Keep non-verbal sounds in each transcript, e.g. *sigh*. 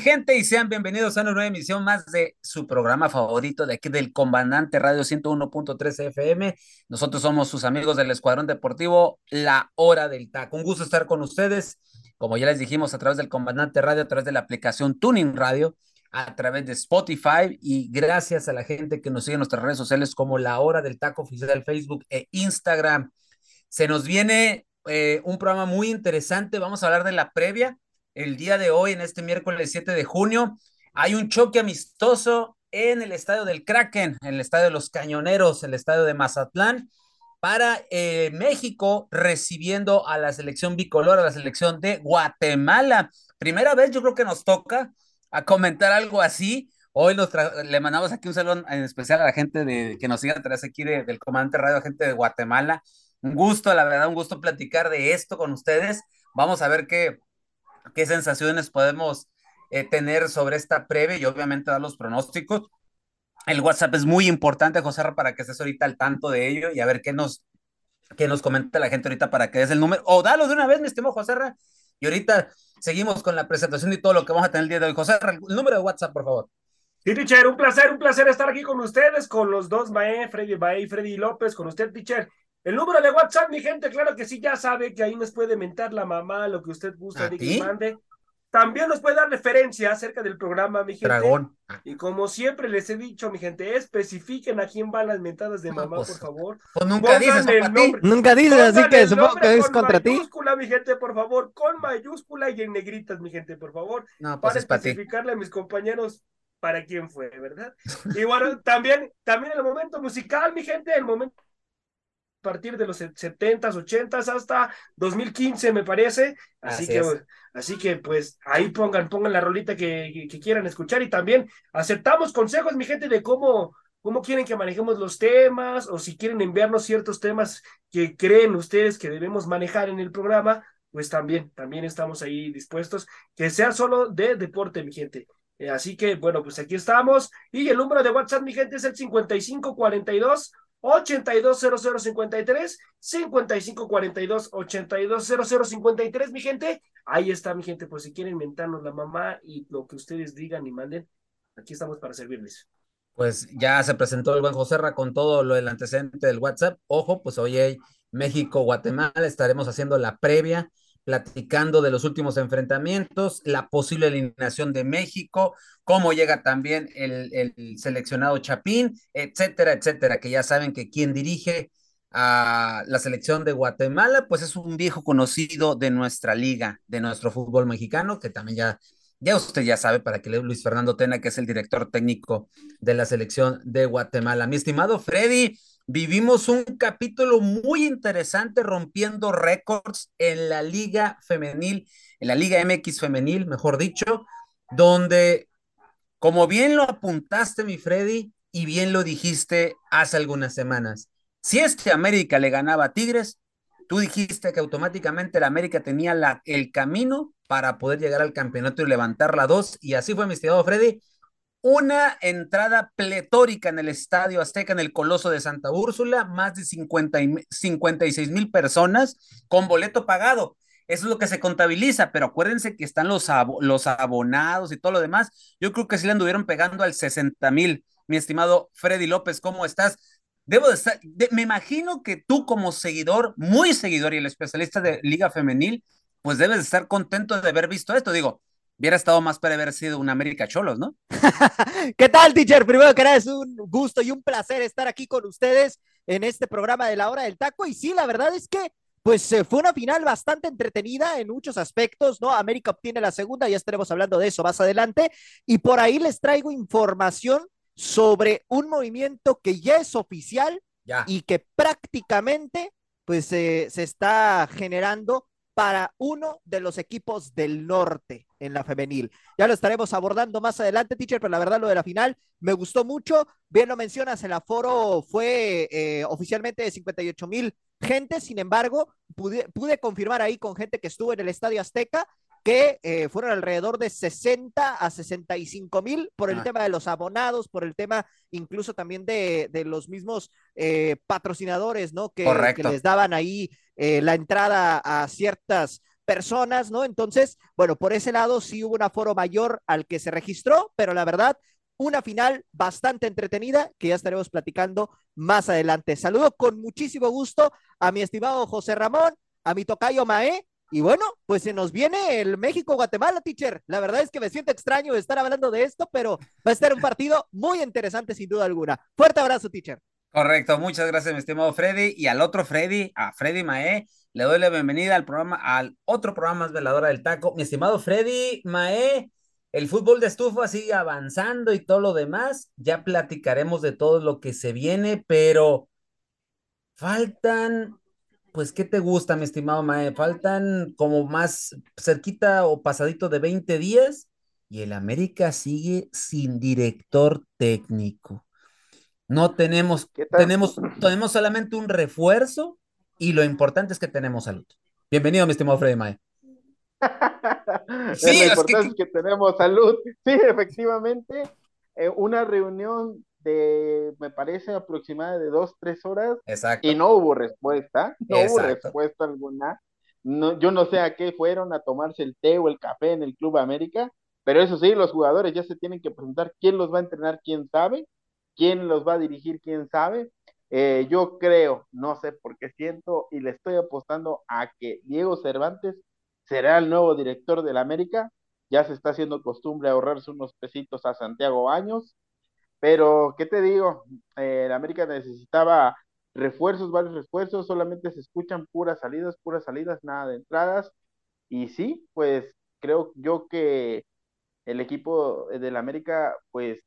Gente, y sean bienvenidos a una nueva emisión más de su programa favorito de aquí del Comandante Radio 101.3 FM. Nosotros somos sus amigos del Escuadrón Deportivo, La Hora del Taco. Un gusto estar con ustedes, como ya les dijimos, a través del Comandante Radio, a través de la aplicación Tuning Radio, a través de Spotify y gracias a la gente que nos sigue en nuestras redes sociales como La Hora del Taco oficial Facebook e Instagram. Se nos viene eh, un programa muy interesante. Vamos a hablar de la previa el día de hoy, en este miércoles 7 de junio, hay un choque amistoso en el estadio del Kraken, en el estadio de los Cañoneros, el estadio de Mazatlán, para eh, México recibiendo a la selección bicolor, a la selección de Guatemala. Primera vez yo creo que nos toca a comentar algo así. Hoy le mandamos aquí un saludo en especial a la gente de, que nos sigue a través aquí del Comandante Radio, gente de Guatemala. Un gusto, la verdad, un gusto platicar de esto con ustedes. Vamos a ver qué, qué sensaciones podemos eh, tener sobre esta previa y obviamente dar los pronósticos. El WhatsApp es muy importante, José, para que estés ahorita al tanto de ello y a ver qué nos, qué nos comenta la gente ahorita para que des el número. O dalo de una vez, mi estimado José. Y ahorita seguimos con la presentación y todo lo que vamos a tener el día de hoy. José, el número de WhatsApp, por favor. Sí, teacher, un placer, un placer estar aquí con ustedes, con los dos Mae, Freddy Mae y Freddy López, con usted, teacher. El número de WhatsApp, mi gente, claro que sí, ya sabe que ahí nos puede mentar la mamá, lo que usted gusta de que mande. También nos puede dar referencia acerca del programa, mi gente. Dragón. Y como siempre les he dicho, mi gente, especifiquen a quién van las mentadas de mamá, pues, por favor. Pues nunca dices, el nombre, Nunca dices, así que supongo que es contra ti. Con mayúscula, mi gente, por favor, con mayúscula y en negritas, mi gente, por favor. No, pues para especificarle a mis compañeros para quién fue, ¿verdad? *laughs* Y bueno, también, también el momento musical, mi gente, el momento partir de los 70s, 80s hasta 2015, me parece. Así, que, así que, pues, ahí pongan, pongan la rolita que, que, quieran escuchar y también aceptamos consejos, mi gente, de cómo, cómo quieren que manejemos los temas o si quieren enviarnos ciertos temas que creen ustedes que debemos manejar en el programa, pues también, también estamos ahí dispuestos, que sea solo de deporte, mi gente. Eh, así que, bueno, pues aquí estamos. Y el número de WhatsApp, mi gente, es el 5542 820053 5542 820053 mi gente. Ahí está mi gente, por si quieren inventarnos la mamá y lo que ustedes digan y manden, aquí estamos para servirles. Pues ya se presentó el buen Joserra con todo lo del antecedente del WhatsApp. Ojo, pues hoy hay México, Guatemala, estaremos haciendo la previa platicando de los últimos enfrentamientos, la posible eliminación de México, cómo llega también el, el, seleccionado Chapín, etcétera, etcétera, que ya saben que quien dirige a la selección de Guatemala, pues es un viejo conocido de nuestra liga, de nuestro fútbol mexicano, que también ya, ya usted ya sabe, para que Luis Fernando Tena, que es el director técnico de la selección de Guatemala. Mi estimado Freddy, vivimos un capítulo muy interesante rompiendo récords en la liga femenil, en la liga MX femenil, mejor dicho, donde, como bien lo apuntaste, mi Freddy, y bien lo dijiste hace algunas semanas, si este América le ganaba a Tigres, tú dijiste que automáticamente la América tenía el camino para poder llegar al campeonato y levantar la dos, y así fue, mi estimado Freddy, una entrada pletórica en el Estadio Azteca, en el Coloso de Santa Úrsula, más de 50 y, 56 mil personas con boleto pagado. Eso es lo que se contabiliza, pero acuérdense que están los, los abonados y todo lo demás. Yo creo que sí le anduvieron pegando al 60 mil. Mi estimado Freddy López, ¿cómo estás? Debo de estar, me imagino que tú como seguidor, muy seguidor y el especialista de Liga Femenil, pues debes de estar contento de haber visto esto. Digo, Hubiera estado más para haber sido un América Cholos, ¿no? *laughs* ¿Qué tal, teacher? Primero que nada, es un gusto y un placer estar aquí con ustedes en este programa de la hora del taco. Y sí, la verdad es que, pues, eh, fue una final bastante entretenida en muchos aspectos, ¿no? América obtiene la segunda, ya estaremos hablando de eso más adelante. Y por ahí les traigo información sobre un movimiento que ya es oficial y que prácticamente pues se está generando para uno de los equipos del norte en la femenil. Ya lo estaremos abordando más adelante, teacher, pero la verdad lo de la final me gustó mucho. Bien lo mencionas, el aforo fue eh, oficialmente de 58 mil gente, sin embargo, pude, pude confirmar ahí con gente que estuvo en el Estadio Azteca que eh, fueron alrededor de 60 a 65 mil por el ah. tema de los abonados, por el tema incluso también de, de los mismos eh, patrocinadores, ¿no? Que, que, les daban ahí la entrada a ciertas personas, ¿no? Entonces, bueno, por ese lado sí hubo un aforo mayor al que se registró, pero la verdad, una final bastante entretenida que ya estaremos platicando más adelante. Saludo con muchísimo gusto a mi estimado José Ramón, a mi tocayo Mae, y bueno, pues se nos viene el México-Guatemala, teacher. La verdad es que me siento extraño estar hablando de esto, pero va a ser un partido muy interesante sin duda alguna. Fuerte abrazo, teacher. Correcto, muchas gracias, mi estimado Freddy. Y al otro Freddy, a Freddy Mae, le doy la bienvenida al programa, al otro programa más veladora del taco. Mi estimado Freddy Mae, el fútbol de estufa sigue avanzando y todo lo demás. Ya platicaremos de todo lo que se viene, pero faltan, pues, ¿qué te gusta, mi estimado Mae? Faltan como más cerquita o pasadito de 20 días y el América sigue sin director técnico. No tenemos, tenemos, tenemos solamente un refuerzo y lo importante es que tenemos salud. Bienvenido, mi estimado Freddy Mae. *laughs* sí, lo importante es que... tenemos salud. Sí, efectivamente, eh, una reunión de, me parece, aproximada de dos, tres horas. Exacto. Y no hubo respuesta, no hubo respuesta alguna. No, yo no sé a qué fueron a tomarse el té o el café en el Club América, pero eso sí, los jugadores ya se tienen que presentar quién los va a entrenar, quién sabe, quién los va a dirigir, quién sabe. Eh, yo creo, no sé por qué siento y le estoy apostando a que Diego Cervantes será el nuevo director del América. Ya se está haciendo costumbre ahorrarse unos pesitos a Santiago Años. Pero, ¿qué te digo? Eh, el América necesitaba refuerzos, varios refuerzos, solamente se escuchan puras salidas, puras salidas, nada de entradas. Y sí, pues creo yo que el equipo del América, pues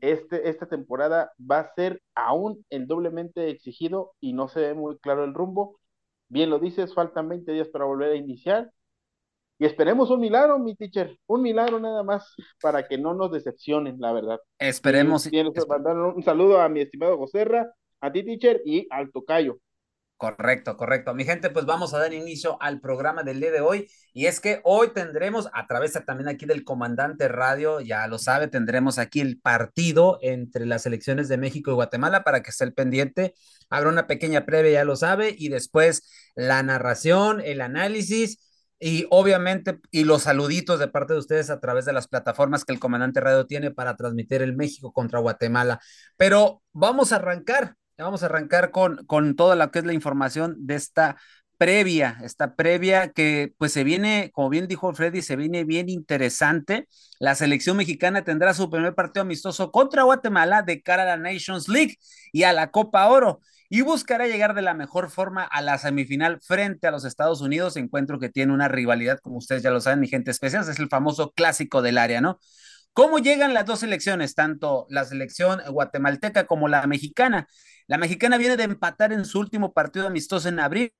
este, esta temporada va a ser aún el doblemente exigido y no se ve muy claro el rumbo. Bien lo dices, faltan 20 días para volver a iniciar. Y esperemos un milagro, mi teacher, un milagro nada más para que no nos decepcionen, la verdad. Esperemos. Y, mandar un saludo a mi estimado Joserra, a ti, teacher, y al tocayo. Correcto, correcto. Mi gente, pues vamos a dar inicio al programa del día de hoy. Y es que hoy tendremos, a través también aquí del comandante radio, ya lo sabe, tendremos aquí el partido entre las selecciones de México y Guatemala para que esté el pendiente. Habrá una pequeña previa, ya lo sabe, y después la narración, el análisis y obviamente y los saluditos de parte de ustedes a través de las plataformas que el comandante radio tiene para transmitir el México contra Guatemala. Pero vamos a arrancar Vamos a arrancar con, con toda lo que es la información de esta previa, esta previa que pues se viene, como bien dijo Freddy, se viene bien interesante. La selección mexicana tendrá su primer partido amistoso contra Guatemala de cara a la Nations League y a la Copa Oro y buscará llegar de la mejor forma a la semifinal frente a los Estados Unidos, encuentro que tiene una rivalidad, como ustedes ya lo saben, mi gente especial, es el famoso clásico del área, ¿no? ¿Cómo llegan las dos selecciones, tanto la selección guatemalteca como la mexicana? La mexicana viene de empatar en su último partido amistoso en abril.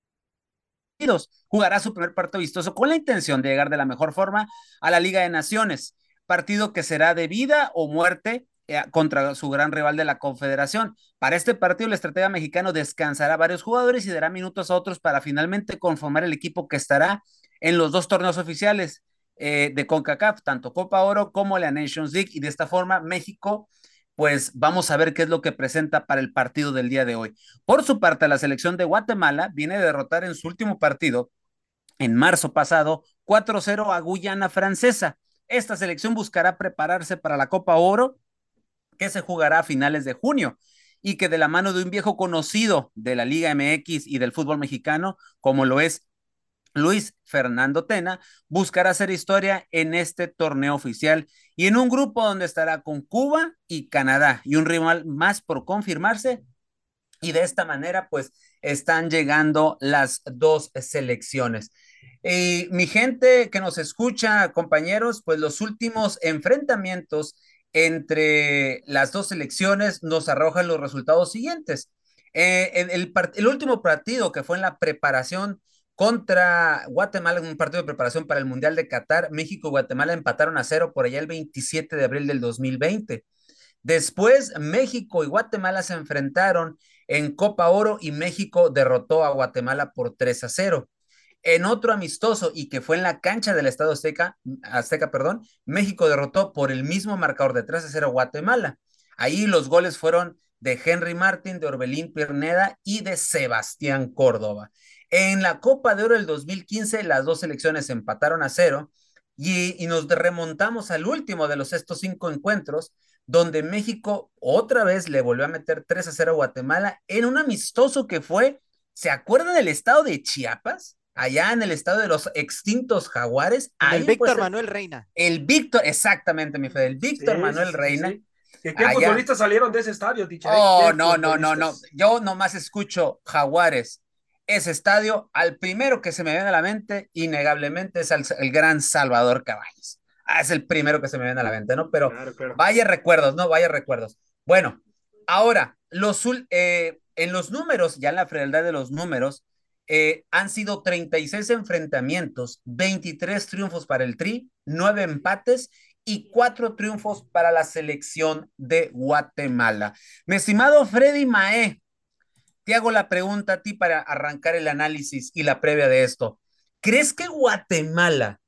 Jugará su primer partido amistoso con la intención de llegar de la mejor forma a la Liga de Naciones, partido que será de vida o muerte eh, contra su gran rival de la Confederación. Para este partido, el estratega mexicano descansará a varios jugadores y dará minutos a otros para finalmente conformar el equipo que estará en los dos torneos oficiales eh, de CONCACAF, tanto Copa Oro como la Nations League, y de esta forma México, pues vamos a ver qué es lo que presenta para el partido del día de hoy. Por su parte, la selección de Guatemala viene a derrotar en su último partido, en marzo pasado, 4-0 a Guyana Francesa. Esta selección buscará prepararse para la Copa Oro, que se jugará a finales de junio y que de la mano de un viejo conocido de la Liga MX y del fútbol mexicano, como lo es Luis Fernando Tena buscará hacer historia en este torneo oficial y en un grupo donde estará con Cuba y Canadá y un rival más por confirmarse. Y de esta manera, pues, están llegando las dos selecciones. Y mi gente que nos escucha, compañeros, pues los últimos enfrentamientos entre las dos selecciones nos arrojan los resultados siguientes. Eh, el, el, último partido que fue en la preparación contra Guatemala, un partido de preparación para el Mundial de Qatar, México y Guatemala empataron a cero por allá el 27 de abril del 2020. Después, México y Guatemala se enfrentaron en Copa Oro y México derrotó a Guatemala por 3 a 0. En otro amistoso y que fue en la cancha del Estado Azteca, Azteca, perdón, México derrotó por el mismo marcador de 3 a 0 a Guatemala. Ahí los goles fueron de Henry Martin, de Orbelín Pierneda y de Sebastián Córdoba. En la Copa de Oro del 2015, las dos selecciones empataron a cero y, y, nos remontamos al último de los estos cinco encuentros, donde México otra vez le volvió a meter 3 a 0 a Guatemala en un amistoso que fue, ¿se acuerdan del estado de Chiapas? Allá en el estado de los extintos jaguares. el Víctor Manuel Reina. El Víctor, exactamente, mi fe, el Víctor Manuel Reina. ¿Qué, futbolistas salieron de ese estadio? Oh, no, no, no, no. Yo nomás escucho Jaguares. Ese estadio, al primero que se me viene a la mente, innegablemente, es el, gran Salvador Caballos. Ah, es el primero que se me viene a la mente, ¿no? Pero vaya recuerdos, ¿no? Vaya recuerdos. Bueno, ahora, los, eh, en los números, ya en la frialdad de los números, eh, han sido 36 enfrentamientos, 23 triunfos para el Tri, 9 empates y cuatro triunfos para la selección de Guatemala. Mi estimado Freddy Mae, te hago la pregunta a ti para arrancar el análisis y la previa de esto. ¿Crees que Guatemala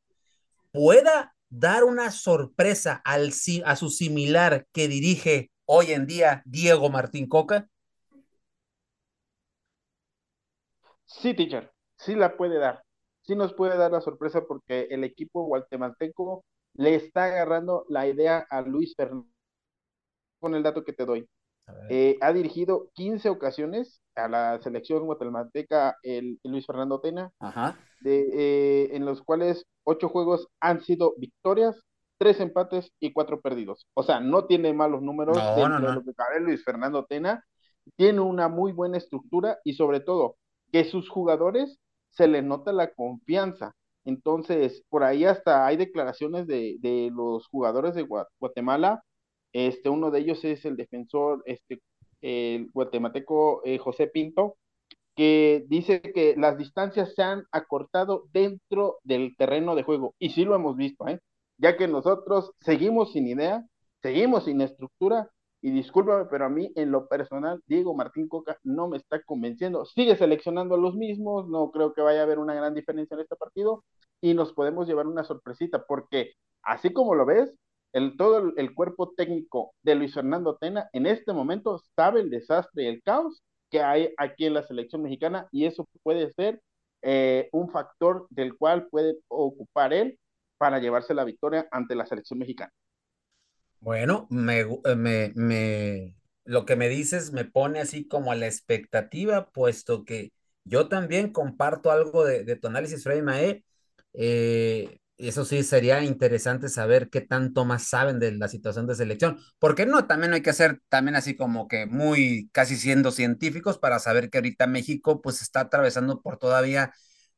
pueda dar una sorpresa al, a su similar que dirige hoy en día Diego Martín Coca? Sí, teacher, sí la puede dar. Sí nos puede dar la sorpresa porque el equipo guatemalteco le está agarrando la idea a Luis Fernando con el dato que te doy. Eh, ha dirigido 15 ocasiones a la selección guatemalteca el, Luis Fernando Tena, De, eh, en los cuales ocho juegos han sido victorias, tres empates y cuatro perdidos. O sea, no tiene malos números dentro de lo que cabe Luis Fernando Tena. Tiene una muy buena estructura y sobre todo que sus jugadores se les nota la confianza. Entonces, por ahí hasta hay declaraciones de, los jugadores de Guatemala. Este, uno de ellos es el defensor, este, el guatemalteco eh, José Pinto, que dice que las distancias se han acortado dentro del terreno de juego. Y sí lo hemos visto, ¿eh? ya que nosotros seguimos sin idea, seguimos sin estructura y discúlpame, pero a mí en lo personal, Diego Martín Coca no me está convenciendo. Sigue seleccionando a los mismos, no creo que vaya a haber una gran diferencia en este partido y nos podemos llevar una sorpresita, porque así como lo ves, el, todo el, cuerpo técnico de Luis Fernando Tena en este momento sabe el desastre y el caos que hay aquí en la selección mexicana y eso puede ser eh, un factor del cual puede ocupar él para llevarse la victoria ante la selección mexicana. Bueno, me, eh, me, me, lo que me dices me pone así como a la expectativa, puesto que yo también comparto algo de, de tu análisis, Freddy Mae. Eh, eso sí, sería interesante saber qué tanto más saben de la situación de selección. Porque no, también hay que ser también así como que muy casi siendo científicos para saber que ahorita México pues está atravesando por todavía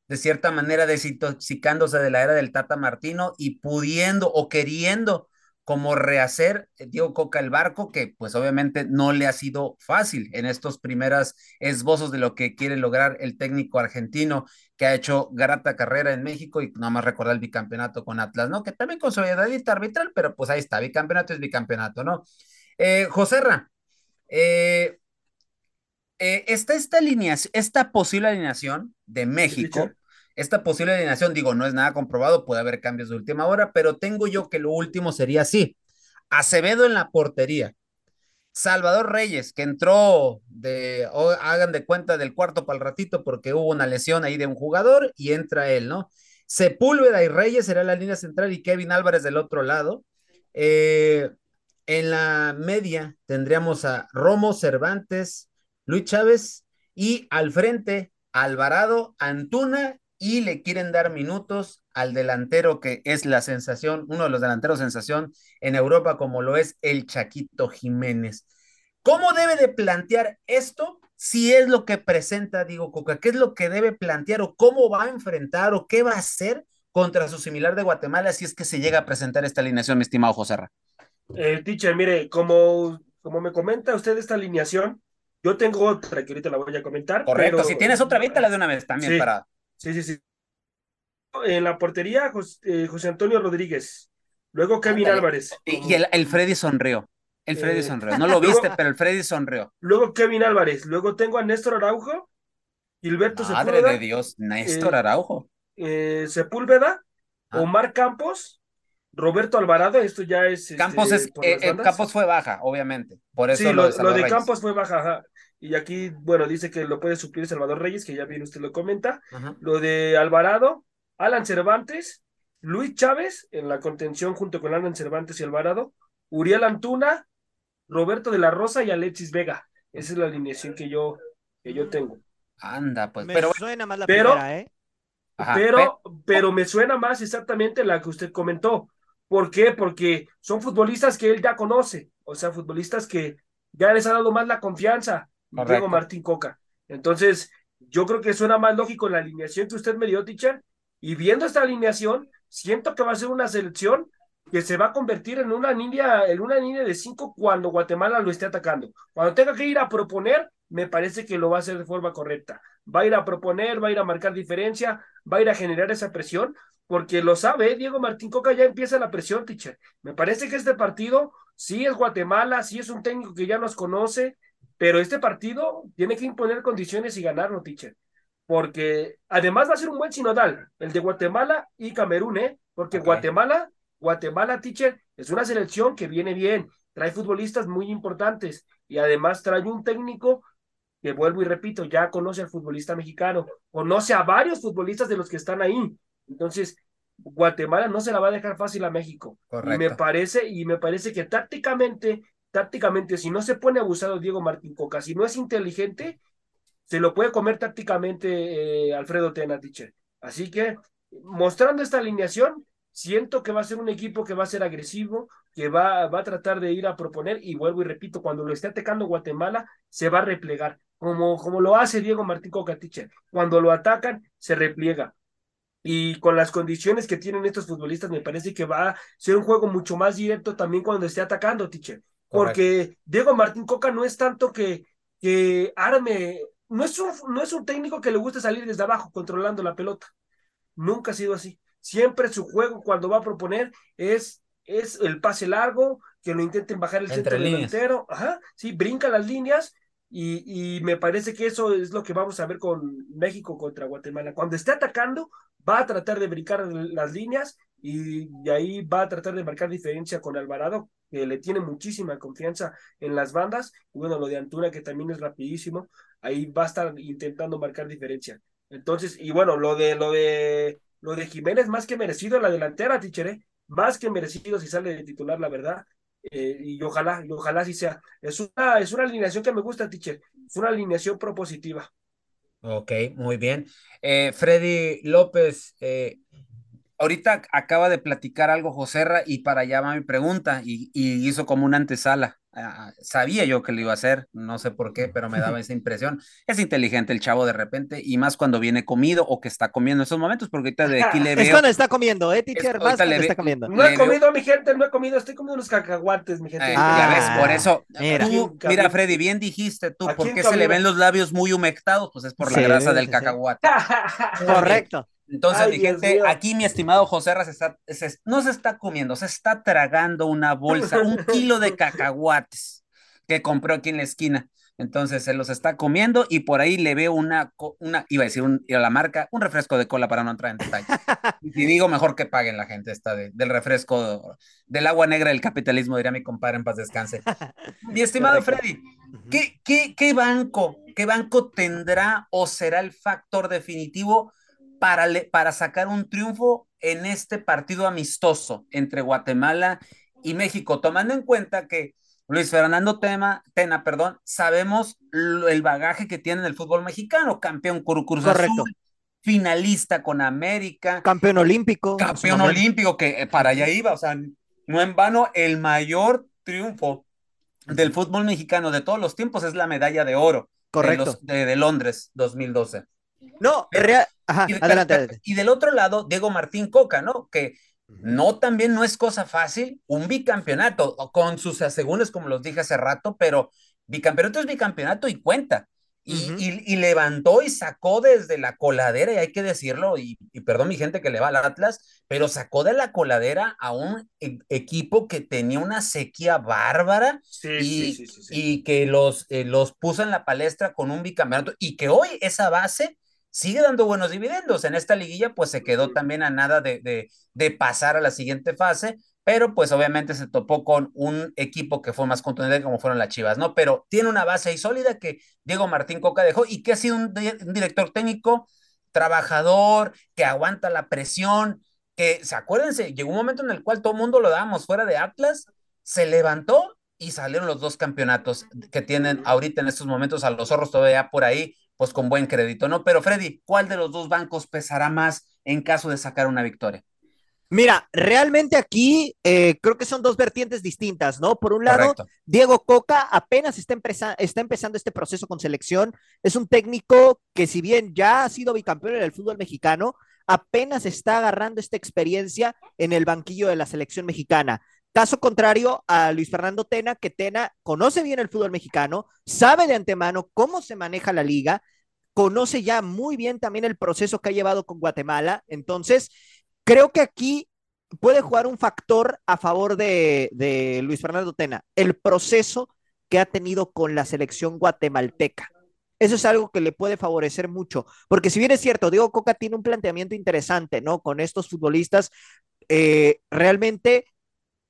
de cierta manera desintoxicándose de la era del Tata Martino y pudiendo o queriendo como rehacer eh, Diego Coca el barco, que pues obviamente no le ha sido fácil en estos primeros esbozos de lo que quiere lograr el técnico argentino que ha hecho grata carrera en México y nada más recordar el bicampeonato con Atlas, ¿no? Que también con solidaridad arbitral, pero pues ahí está, bicampeonato es bicampeonato, ¿no? Eh, Joserra, eh, eh, está esta alineación, esta posible alineación de México esta posible alineación, digo, no es nada comprobado, puede haber cambios de última hora, pero tengo yo que lo último sería así. Acevedo en la portería. Salvador Reyes, que entró de, hagan de cuenta del cuarto para el ratito porque hubo una lesión ahí de un jugador y entra él, ¿no? Sepúlveda y Reyes será la línea central y Kevin Álvarez del otro lado. Eh, en la media tendríamos a Romo Cervantes, Luis Chávez y al frente Alvarado, Antuna y le quieren dar minutos al delantero que es la sensación, uno de los delanteros sensación en Europa como lo es el Chaquito Jiménez. ¿Cómo debe de plantear esto? Si es lo que presenta Diego Coca, ¿qué es lo que debe plantear o cómo va a enfrentar o qué va a hacer contra su similar de Guatemala si es que se llega a presentar esta alineación, mi estimado José Eh, teacher, mire, como, como me comenta usted esta alineación, Yo tengo otra que ahorita la voy a comentar. Correcto, si tienes otra, la de una vez también para. Sí, sí, sí. En la portería, José, eh, Antonio Rodríguez. Luego Kevin Álvarez. Y el, Freddy sonrió. El Freddy eh, sonrió. No lo *laughs* viste, pero el Freddy sonrió. Luego Kevin Álvarez. Luego tengo a Néstor Araujo. Gilberto Madre de Dios, Néstor eh, Araujo. Sepúlveda. Ah. Omar Campos. Roberto Alvarado, esto ya es. Este, Campos, es, Campos fue baja, obviamente. Por eso sí, lo, de, Campos fue baja. Y aquí, bueno, dice que lo puede suplir Salvador Reyes, que ya bien usted lo comenta. Lo de Alvarado, Alan Cervantes, Luis Chávez en la contención junto con Alan Cervantes y Alvarado, Uriel Antuna, Roberto de la Rosa y Alexis Vega. Esa es la alineación que yo, que yo tengo. Anda, pues. Me pero suena más la primera, ¿eh? pero, pero me suena más exactamente la que usted comentó. ¿Por qué? Porque son futbolistas que él ya conoce, o sea, futbolistas que ya les ha dado más la confianza. Diego Martín Coca. Entonces, yo creo que suena más lógico la alineación que usted me dio, teacher, y viendo esta alineación, siento que va a ser una selección que se va a convertir en una línea, en una línea de cinco cuando Guatemala lo esté atacando. Cuando tenga que ir a proponer, me parece que lo va a hacer de forma correcta. Va a ir a proponer, va a ir a marcar diferencia, va a ir a generar esa presión, porque lo sabe, Diego Martín Coca ya empieza la presión, teacher. Me parece que este partido sí es Guatemala, sí es un técnico que ya nos conoce, pero este partido tiene que imponer condiciones y ganarlo, teacher porque además va a ser un buen sinodal, el de Guatemala y Camerún, ¿eh? Porque Guatemala, Guatemala, teacher, es una selección que viene bien, trae futbolistas muy importantes y además trae un técnico que vuelvo y repito, ya conoce al futbolista mexicano, conoce a varios futbolistas de los que están ahí. Entonces, Guatemala no se la va a dejar fácil a México. Y me parece, y me parece que tácticamente, tácticamente, si no se pone abusado Diego Martín Coca, si no es inteligente, se lo puede comer tácticamente eh, Alfredo Tena, Así que, mostrando esta alineación, siento que va a ser un equipo que va a ser agresivo, que va, va a tratar de ir a proponer, y vuelvo y repito, cuando lo esté atacando Guatemala, se va a replegar, como, como lo hace Diego Martín Coca, Cuando lo atacan, se repliega. Y con las condiciones que tienen estos futbolistas, me parece que va a ser un juego mucho más directo también cuando esté atacando, teacher. Porque Diego Martín Coca no es tanto que, que arme no es, un, no es un técnico que le guste salir desde abajo controlando la pelota. Nunca ha sido así. Siempre su juego cuando va a proponer es, es el pase largo, que lo intenten bajar el centro delantero. Ajá, sí, brinca las líneas y, me parece que eso es lo que vamos a ver con México contra Guatemala. Cuando esté atacando, va a tratar de brincar las líneas y ahí va a tratar de marcar diferencia con Alvarado, que le tiene muchísima confianza en las bandas. Y bueno, lo de Antuna, que también es rapidísimo ahí va a estar intentando marcar diferencia. Entonces, y bueno, lo de lo de lo de Jiménez más que merecido en la delantera, Tichere, más que merecido si sale de titular, la verdad. Eh, y ojalá, y ojalá sí sea. Es una, es una alineación que me gusta, Teacher. Es una alineación propositiva. Ok, muy bien. Eh, Freddy López, ahorita acaba de platicar algo Joserra y para allá va mi pregunta y, y hizo como una antesala. Ah, sabía yo que lo iba a hacer, no sé por qué, pero me daba *laughs* esa impresión. Es inteligente el chavo de repente y más cuando viene comido o que está comiendo en esos momentos, porque ahorita de aquí le *laughs* veo. Es cuando está comiendo, ¿eh, teacher? Más cuando está comiendo. No he comido, mi gente, no he comido, estoy comiendo unos cacahuates, mi gente. ya ves, por eso. Mira, mira Freddy, bien dijiste tú, ¿por qué se le ven los labios muy humectados? Pues es por la grasa del cacahuate. *laughs* Correcto. Entonces, mi gente, aquí mi estimado José Ras está, no se está comiendo, se está tragando una bolsa, un *laughs* kilo de cacahuates que compró aquí en la esquina. Entonces se los está comiendo y por ahí le veo una, una iba a decir un, a la marca, un refresco de cola para no entrar en detalle. *laughs* y digo, mejor que paguen la gente esta del refresco, del agua negra del capitalismo, diría mi compadre en paz descanse. *laughs* mi estimado Freddy, ¿qué, qué, qué banco, qué banco tendrá o será el factor definitivo para, para sacar un triunfo en este partido amistoso entre Guatemala y México, tomando en cuenta que Luis Fernando Tema, Tena, perdón, sabemos el bagaje que tiene en el fútbol mexicano, campeón Cruz Azul, finalista con América, campeón olímpico, campeón olímpico que eh, para allá iba, o sea, no en vano el mayor triunfo del fútbol mexicano de todos los tiempos es la medalla de oro Correcto. De, de Londres 2012. No, real... Ajá, y, adelante, Y del otro lado, Diego Martín Coca, ¿no? Que no también no es cosa fácil, un bicampeonato, con sus asegúnes, como los dije hace rato, pero bicampeonato es bicampeonato y cuenta. Y, levantó y sacó desde la coladera, y hay que decirlo, y, perdón mi gente que le va al Atlas, pero sacó de la coladera a un e, equipo que tenía una sequía bárbara y, y, que los, eh, los puso en la palestra con un bicampeonato y que hoy esa base sigue dando buenos dividendos. En esta liguilla, pues se quedó también a nada de, de, de pasar a la siguiente fase, pero pues obviamente se topó con un equipo que fue más contundente como fueron las Chivas, ¿no? Pero tiene una base ahí sólida que Diego Martín Coca dejó y que ha sido un, director técnico trabajador, que aguanta la presión, que, ¿se acuérdense? Llegó un momento en el cual todo el mundo lo dábamos fuera de Atlas, se levantó y salieron los dos campeonatos que tienen ahorita en estos momentos a los zorros todavía por ahí, pues con buen crédito, ¿no? Pero Freddy, ¿cuál de los dos bancos pesará más en caso de sacar una victoria? Mira, realmente aquí eh, creo que son dos vertientes distintas, ¿no? Por un lado, Diego Coca apenas está, está, empezando este proceso con selección. Es un técnico que si bien ya ha sido bicampeón en el fútbol mexicano, apenas está agarrando esta experiencia en el banquillo de la selección mexicana. Caso contrario a Luis Fernando Tena, que Tena conoce bien el fútbol mexicano, sabe de antemano cómo se maneja la liga, conoce ya muy bien también el proceso que ha llevado con Guatemala. Entonces, Creo que aquí puede jugar un factor a favor de, Luis Fernando Tena, el proceso que ha tenido con la selección guatemalteca. Eso es algo que le puede favorecer mucho, porque si bien es cierto, Diego Coca tiene un planteamiento interesante, ¿no? Con estos futbolistas, eh, realmente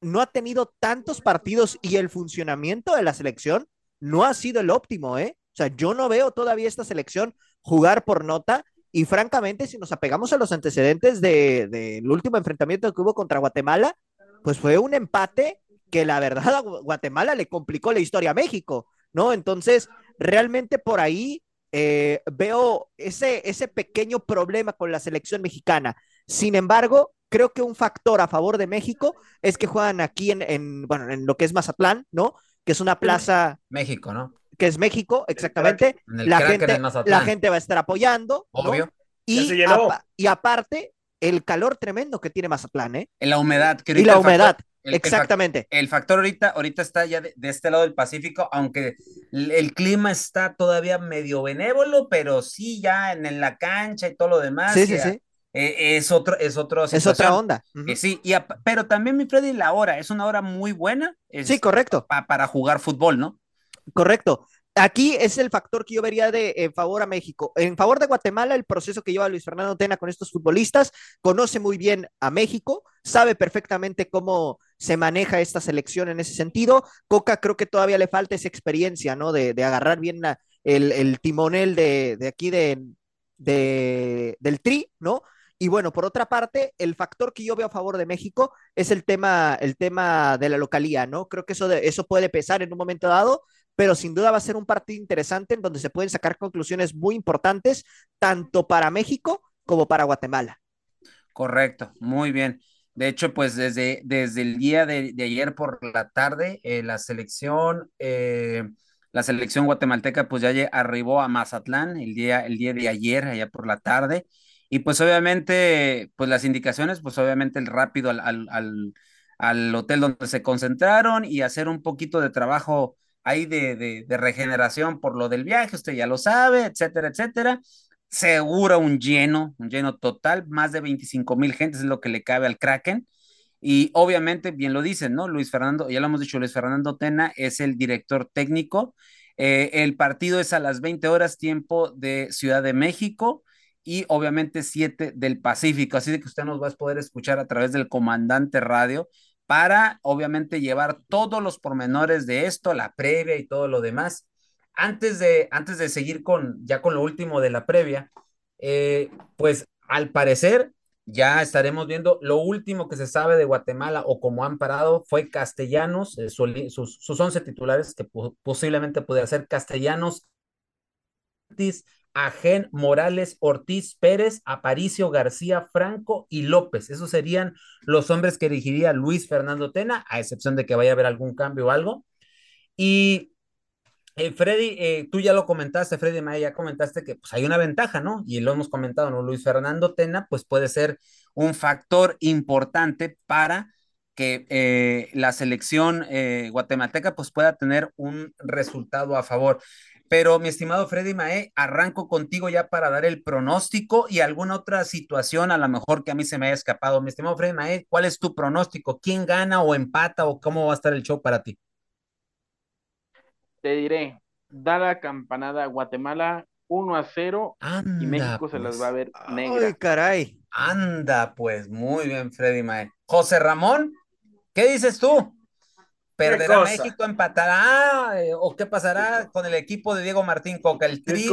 no ha tenido tantos partidos y el funcionamiento de la selección no ha sido el óptimo, ¿eh? O sea, yo no veo todavía esta selección jugar por nota y francamente, si nos apegamos a los antecedentes del de, último enfrentamiento que hubo contra Guatemala, pues fue un empate que la verdad *laughs* a Guatemala le complicó la historia a México, ¿no? Entonces, realmente por ahí eh, veo ese, ese pequeño problema con la selección mexicana. Sin embargo, creo que un factor a favor de México es que juegan aquí en, en, bueno, en lo que es Mazatlán, ¿no? Que es una plaza. México, ¿no? Que es México, exactamente. La gente, la gente va a estar apoyando. Obvio. Y, y aparte, el calor tremendo que tiene Mazatlán, ¿eh? La humedad. y la humedad. Exactamente. El, factor ahorita, ahorita está ya de, este lado del Pacífico, aunque el, clima está todavía medio benévolo, pero sí ya en, la cancha y todo lo demás. Sí, sí, sí. Eh, es otro, es otro. Es otra onda. Eh, sí, y pero también mi Freddy, la hora es una hora muy buena. sí, correcto. para jugar fútbol, ¿no? Correcto. Aquí es el factor que yo vería de en favor a México. En favor de Guatemala, el proceso que lleva Luis Fernando Tena con estos futbolistas, conoce muy bien a México, sabe perfectamente cómo se maneja esta selección en ese sentido. Coca creo que todavía le falta esa experiencia, ¿no? De, agarrar bien el, timonel de, aquí de, del tri, ¿no? Y bueno, por otra parte, el factor que yo veo a favor de México es el tema, el tema de la localía, ¿no? Creo que eso, eso puede pesar en un momento dado, pero sin duda va a ser un partido interesante en donde se pueden sacar conclusiones muy importantes, tanto para México como para Guatemala. Correcto, muy bien. De hecho, pues desde, desde el día de, ayer por la tarde, eh, la selección, eh, la selección guatemalteca, pues ya arribó a Mazatlán el día, el día de ayer, allá por la tarde. Y pues obviamente, pues las indicaciones, pues obviamente el rápido al, al, al hotel donde se concentraron y hacer un poquito de trabajo ahí de, de, regeneración por lo del viaje, usted ya lo sabe, etcétera, etcétera. Seguro un lleno, un lleno total, más de 25 mil gentes es lo que le cabe al Kraken. Y obviamente, bien lo dicen, ¿no? Luis Fernando, ya lo hemos dicho, Luis Fernando Tena es el director técnico. Eh, el partido es a las 20 horas, tiempo de Ciudad de México y obviamente 7 del Pacífico. Así de que usted nos va a poder escuchar a través del comandante radio para obviamente llevar todos los pormenores de esto, la previa y todo lo demás. Antes de, antes de seguir con ya con lo último de la previa, eh, pues al parecer ya estaremos viendo lo último que se sabe de Guatemala o como han parado fue Castellanos, eh, sus, sus 11 titulares que posiblemente pudiera ser Castellanos, Agen, Morales, Ortiz, Pérez, Aparicio, García, Franco y López. Esos serían los hombres que dirigiría Luis Fernando Tena, a excepción de que vaya a haber algún cambio o algo. Y eh, Freddy, eh, tú ya lo comentaste, Freddy Maya, ya comentaste que pues, hay una ventaja, ¿no? Y lo hemos comentado, ¿no? Luis Fernando Tena, pues puede ser un factor importante para que eh, la selección guatemalteca pues pueda tener un resultado a favor. Pero mi estimado Freddy Mae, arranco contigo ya para dar el pronóstico y alguna otra situación a lo mejor que a mí se me haya escapado. Mi estimado Freddy Mae, ¿cuál es tu pronóstico? ¿Quién gana o empata o cómo va a estar el show para ti? Te diré, da la campanada a Guatemala 1 a 0 y México se las va a ver negra. Ay, caray. Anda, pues muy bien, Freddy Mae. José Ramón, ¿Qué dices tú? ¿Perderá México, empatará? Eh, ¿O qué pasará con el equipo de Diego Martín Coca? El tri,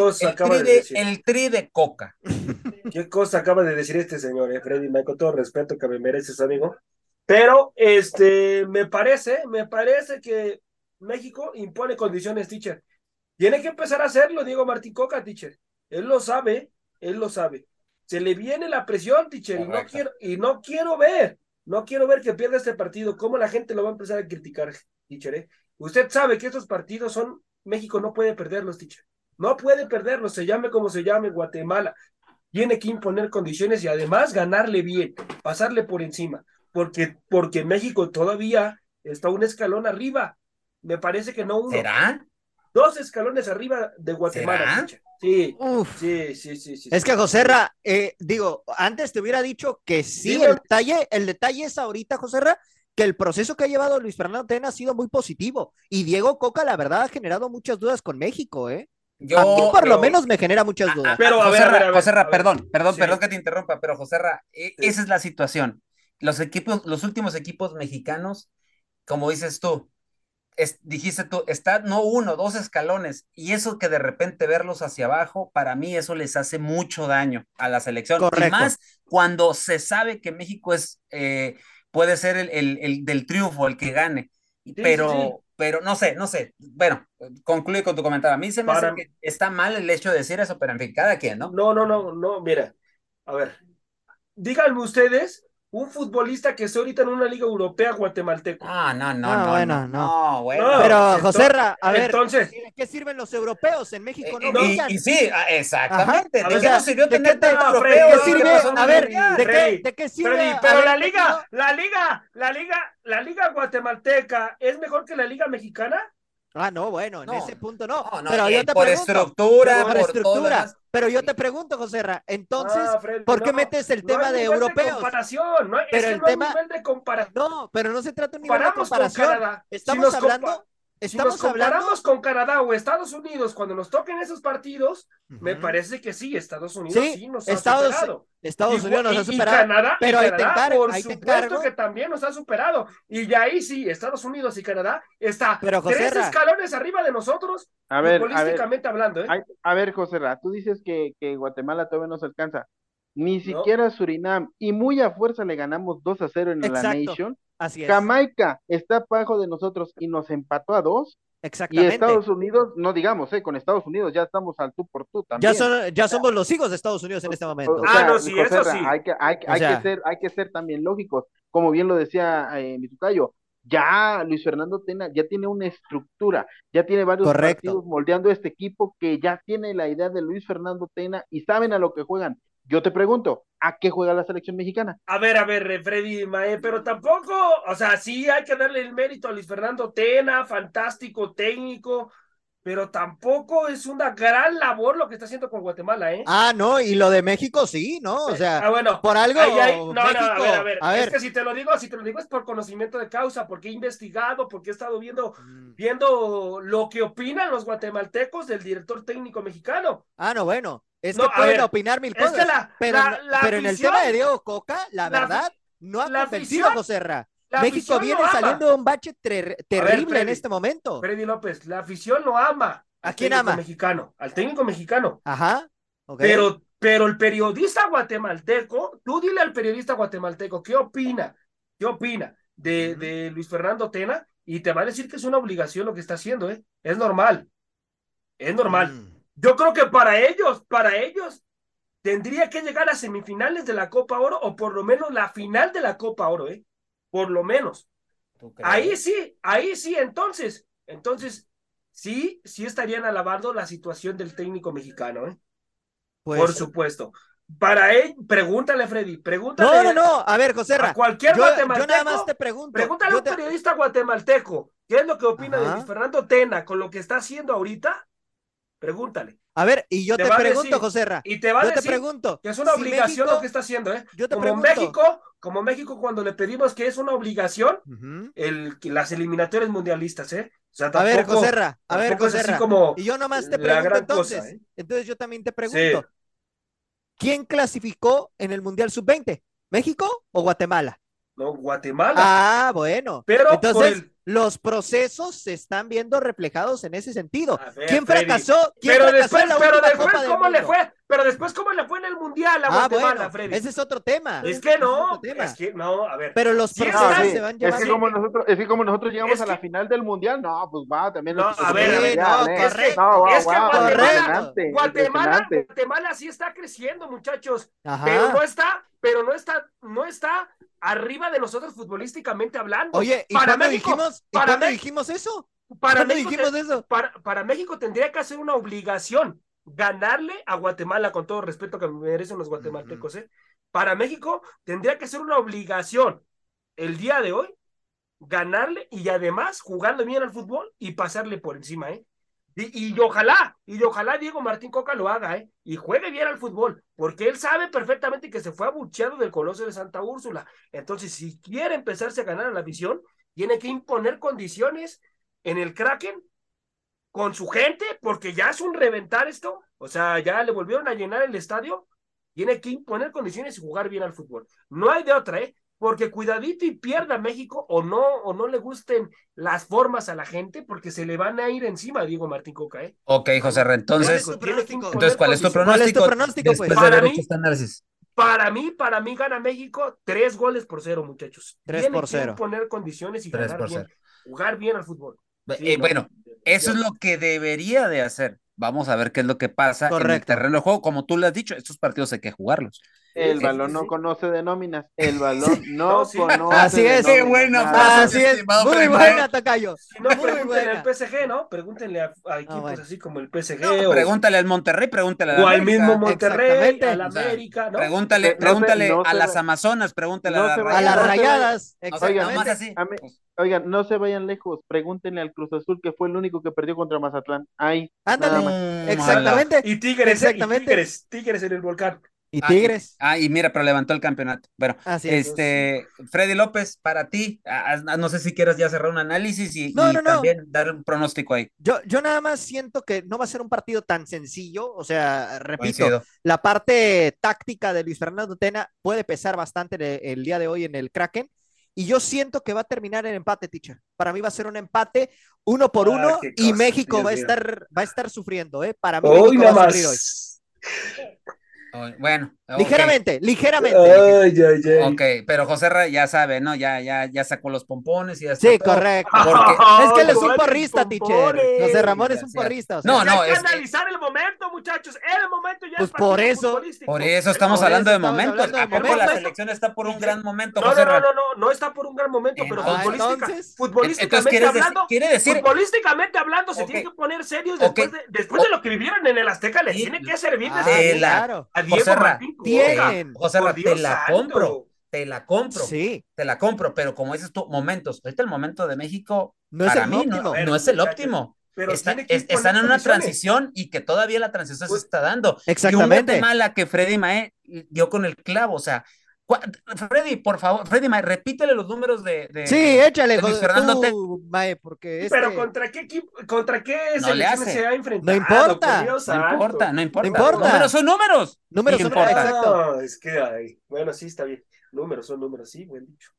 el tri, de, Coca. *laughs* ¿Qué cosa acaba de decir este señor, eh, Freddy? con todo respeto que me mereces, amigo. Pero, este, me parece, me parece que México impone condiciones, teacher. Tiene que empezar a hacerlo, Diego Martín Coca, teacher. Él lo sabe, él lo sabe. Se le viene la presión, teacher, y no, quiero, y no quiero ver no quiero ver que pierda este partido. ¿Cómo la gente lo va a empezar a criticar, teacher? Eh? Usted sabe que estos partidos son. México no puede perderlos, teacher. No puede perderlos, se llame como se llame, Guatemala. Tiene que imponer condiciones y además ganarle bien, pasarle por encima. Porque, porque México todavía está un escalón arriba. Me parece que no uno. ¿Será? Dos escalones arriba de Guatemala. Sí, sí, sí, sí, Es que Joserra, eh, digo, antes te hubiera dicho que sí, el detalle, el detalle es ahorita, Joserra, que el proceso que ha llevado Luis Fernando Tena ha sido muy positivo. Y Diego Coca, la verdad, ha generado muchas dudas con México, ¿eh? Yo, a mí por lo menos me genera muchas dudas. pero a ver, Joserra, perdón, perdón, perdón que te interrumpa, pero Joserra, e, esa es la situación. Los equipos, los últimos equipos mexicanos, como dices tú, dijiste tú, está no uno, dos escalones, y eso que de repente verlos hacia abajo, para mí eso les hace mucho daño a la selección. Y más cuando se sabe que México es, eh, puede ser el, el, del triunfo, el que gane. pero, pero no sé, no sé. Bueno, concluye con tu comentario. A mí se me hace que está mal el hecho de decir eso, pero en fin, cada quien, ¿no? No, no, no, no, mira, a ver, díganme ustedes un futbolista que esté ahorita en una liga europea guatemalteco. Ah, no, no, no, bueno, no. bueno. Pero, José a ver, entonces, ¿qué sirven los europeos? En México no eh, y, y, sí, ah, exactamente. ¿De qué nos sirvió tener tantos europeos? ¿Qué sirve? A ver, ¿de qué, ¿de qué sirve? pero la liga, la liga, la liga, la liga guatemalteca es mejor que la liga mexicana. Ah, no, bueno, en ese punto no. pero yo te por estructura, por, estructura. Pero yo te pregunto, José Ra, entonces, ah, ¿por qué metes el tema de europeos? comparación, no, pero el tema... nivel de comparación. No, pero no se trata de un nivel de comparación. Estamos hablando Estamos si nos comparamos con Canadá o Estados Unidos cuando nos toquen esos partidos, me parece que sí, Estados Unidos sí, nos ha superado. Estados Unidos nos ha superado. Y Canadá, pero encargo, por supuesto que también nos ha superado. Y ya ahí sí, Estados Unidos y Canadá está pero, tres escalones arriba de nosotros, a ver, políticamente hablando. ¿eh? A ver, José Ra, tú dices que, que Guatemala todavía no se alcanza. Ni siquiera Surinam, y muy a fuerza le ganamos 2 a 0 en la Nation Así es. Jamaica está abajo de nosotros y nos empató a dos. Exactamente. Y Estados Unidos, no digamos, eh, con Estados Unidos ya estamos al tú por tú también. Ya, son, ya somos los hijos de Estados Unidos en este momento. ah, no, sí, eso sí. Hay que, hay, hay que ser, hay que ser también lógicos. Como bien lo decía eh, Mitucayo, ya Luis Fernando Tena ya tiene una estructura, ya tiene varios partidos moldeando este equipo que ya tiene la idea de Luis Fernando Tena y saben a lo que juegan. Yo te pregunto, ¿a qué juega la selección mexicana? A ver, a ver, Freddy Mae, pero tampoco, o sea, sí hay que darle el mérito a Luis Fernando Tena, fantástico técnico, pero tampoco es una gran labor lo que está haciendo con Guatemala, ¿eh? Ah, no, y lo de México sí, ¿no? O sea, ah, bueno, por algo. no, no, a ver, a ver, es que si te lo digo, si te lo digo es por conocimiento de causa, porque he investigado, porque he estado viendo, mm. viendo lo que opinan los guatemaltecos del director técnico mexicano. Ah, no, bueno. Es que pueden opinar mil cosas. pero, pero en el tema de Diego Coca, la, verdad, no ha convencido a José México viene saliendo de un bache terrible en este momento. Freddy López, la afición lo ama. ¿A quién ama? Mexicano, al técnico mexicano. Ajá. Pero, pero el periodista guatemalteco, tú dile al periodista guatemalteco, ¿qué opina? ¿Qué opina de, de Luis Fernando Tena? Y te va a decir que es una obligación lo que está haciendo, ¿eh? Es normal. Es normal. Mm. Yo creo que para ellos, para ellos, tendría que llegar a semifinales de la Copa Oro o por lo menos la final de la Copa Oro, ¿eh? Por lo menos. Ahí sí, ahí sí, entonces, entonces, sí, sí estarían alabando la situación del técnico mexicano, ¿eh? Por supuesto. para él, pregúntale a Freddy, pregúntale. No, no, no, a ver, José A cualquier yo, guatemalteco. yo nada más te pregunto. Pregúntale a un te- periodista guatemalteco, ¿qué es lo que opina de. Luis Fernando Tena con lo que está haciendo ahorita? Pregúntale. A ver, y yo Te te, a pregunto, José Ra, Y te va a yo te decir pregunto. que es una si obligación México- lo que está haciendo, ¿eh? Yo te Como pregunto. México, como México cuando le pedimos que es una obligación, el, que las eliminatorias mundialistas, ¿eh? O sea, A ver, tampoco- a ver, tampoco es José así Ra. como Y yo nomás te pregunto entonces. cosa, ¿eh? Entonces yo también te pregunto. Sí. ¿Quién clasificó en el Mundial Sub-20? ¿México o Guatemala? No, Guatemala. Ah, bueno. pero por Entonces, el- los procesos se están viendo reflejados en ese sentido. Ver, ¿Quién Freddy, fracasó? ¿Quién Pero fracasó después, en la pero última después, Copa ¿cómo le fue? Pero después, ¿cómo le fue en el Mundial a Ah, Guatemala, bueno, Freddy? ese es otro tema. Es que es no, es que no, a ver. Pero los Sí, procesos se van Es llevando. que como nosotros, es que como nosotros llegamos Es a la que- final del mundial, no, pues va, también No, nosotros a ver, no, correcto. No, wow, Es que wow, Guatemala- Guatemala. Guatemala sí está creciendo, muchachos, Ajá. pero no está, pero no está, no está arriba de nosotros futbolísticamente hablando. Oye, ¿y para México, dijimos, ¿y para cuándo Mé- dijimos eso? para ¿Cuándo México, dijimos eso? para, para México tendría que hacer una obligación ganarle a Guatemala con todo respeto que merecen los guatemaltecos, ¿eh? Para México tendría que ser una obligación el día de hoy ganarle y además jugando bien al fútbol y pasarle por encima, ¿eh? Y, y ojalá, y ojalá Diego Martín Coca lo haga, ¿eh? Y juegue bien al fútbol, porque él sabe perfectamente que se fue abucheado del Coloso de Santa Úrsula. Entonces, si quiere empezarse a ganar a la visión, tiene que imponer condiciones en el Kraken con su gente, porque ya es un reventar esto. O sea, ya le volvieron a llenar el estadio. Tiene que imponer condiciones y jugar bien al fútbol. No hay de otra, ¿eh? Porque cuidadito y pierda México o no, o no le gusten las formas a la gente, porque se le van a ir encima Diego Martín Coca, ¿eh? Ok, José entonces, ¿Cuál es tu pronóstico? entonces ¿cuál es tu condiciones. ¿Cuál es tu pronóstico? pronóstico, pues? Después Para mí- este análisis. Para mí, para mí gana México tres goles por cero, muchachos. Tres Tiene por que cero. imponer condiciones y Tres ganar por bien, cero. jugar bien al fútbol. Sí, Eh, no, bueno, eso es lo que debería de hacer. Vamos a ver qué es lo que pasa en el Correcto. terreno de juego. Como tú lo has dicho, estos partidos hay que jugarlos. El balón no conoce de nóminas. El *laughs* balón no, No, sí. conoce Así de es. Qué buena frase. Así es. Muy buena. Tocayo. Si no, Muy pregúntenle buena. al PSG, ¿no? Pregúntenle a, a equipos bueno. así como el PSG No, o, pregúntale al Monterrey, pregúntale al o al mismo Monterrey, al América, ¿no? Pregúntale, No se- pregúntale no a se las Amazonas, pregúntale no a las A las Rayadas. Oigan, así. Oigan, no se vayan lejos. Pregúntenle al Cruz Azul que fue el único que perdió contra Mazatlán. Ahí. Ándale. Exactamente. Y Tigres, ¿eh? Exactamente. Tigres, Tigres en el volcán. Y Ah, Tigres. Ah, y mira, pero levantó el campeonato. Bueno, Así es. este, Freddy López, para ti, ah, no sé si quieras ya cerrar un análisis y, No, y no, no. también dar un pronóstico ahí. Yo, yo nada más siento que no va a ser un partido tan sencillo. O sea, repito, Coincido. la parte táctica de Luis Fernando Tena puede pesar bastante el, el día de hoy en el Kraken. Y yo siento que va a terminar en empate, teacher. Para mí va a ser un empate uno por Ah, uno y cosa, México Dios va a estar, va a estar sufriendo, ¿eh? Para mí Hoy México va a sufrir hoy. Bueno. Ligeramente, ligeramente. Ay, ay, ay. Ok, pero José Ra ya sabe, ¿no? Ya, ya, ya sacó los pompones y ya Sí, todo. correcto. Porque- *laughs* Es que él es un ¿cuáles porrista, teacher. José Ramón es un Sí, porrista. o No, sea, no, hay que es que- analizar el momento, muchachos. El momento ya Pues es partido por eso-. Por eso estamos Por hablando eso de momentos. hablando de ¿A poco la selección está por un gran momento, No, José no, no, no, no, no está por un gran momento, pero Ah, futbolística, entonces- futbolísticamente Entonces, ¿quieres decir- hablando, quiere decir- futbolísticamente hablando, se tiene que poner serios después, de, después de lo que vivieron en el Azteca, les tiene que servir de Ah, claro. A Diego José Ra, Martín Coca. Tienen. José Ra, Por te la santo. compro, te la compro, Sí, te la compro, pero como dices tú, momentos. Ahorita el momento de México, no es para el mí, óptimo. no, no es el óptimo. Pero Está- es- están en una transición y que todavía la transición Pues- se está dando. Y un Exactamente. Guatemala que Freddy Mae dio con el clavo, o sea, Freddy, por favor, Freddy Mae, repítele los números de, de- Sí, échale, de Luis Fernando tú, Mae, porque este... Pero contra qué equipo, contra qué No le selecciones hace. se ha enfrentado. No importa. por Dios No importa, no importa. importa. Números son números. Números son importa. exacto. No, es que, ay, bueno, sí, está bien. Números son números, sí, buen dicho.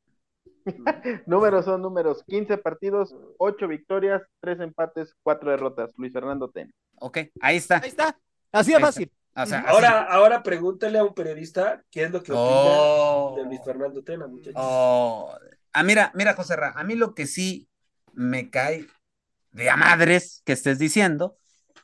*laughs* Números son números. 15 partidos, 8 victorias, 3 empates, 4 derrotas. Luis Fernando Ten. Ok, ahí está. Ahí está. Así de fácil. O sea, así. Ahora, ahora pregúntale a un periodista qué es lo que opina Oh. de Luis Fernando Tena, muchachos. Oh. Ah, mira, mira, José Ra, a mí lo que sí me cae de a madres que estés diciendo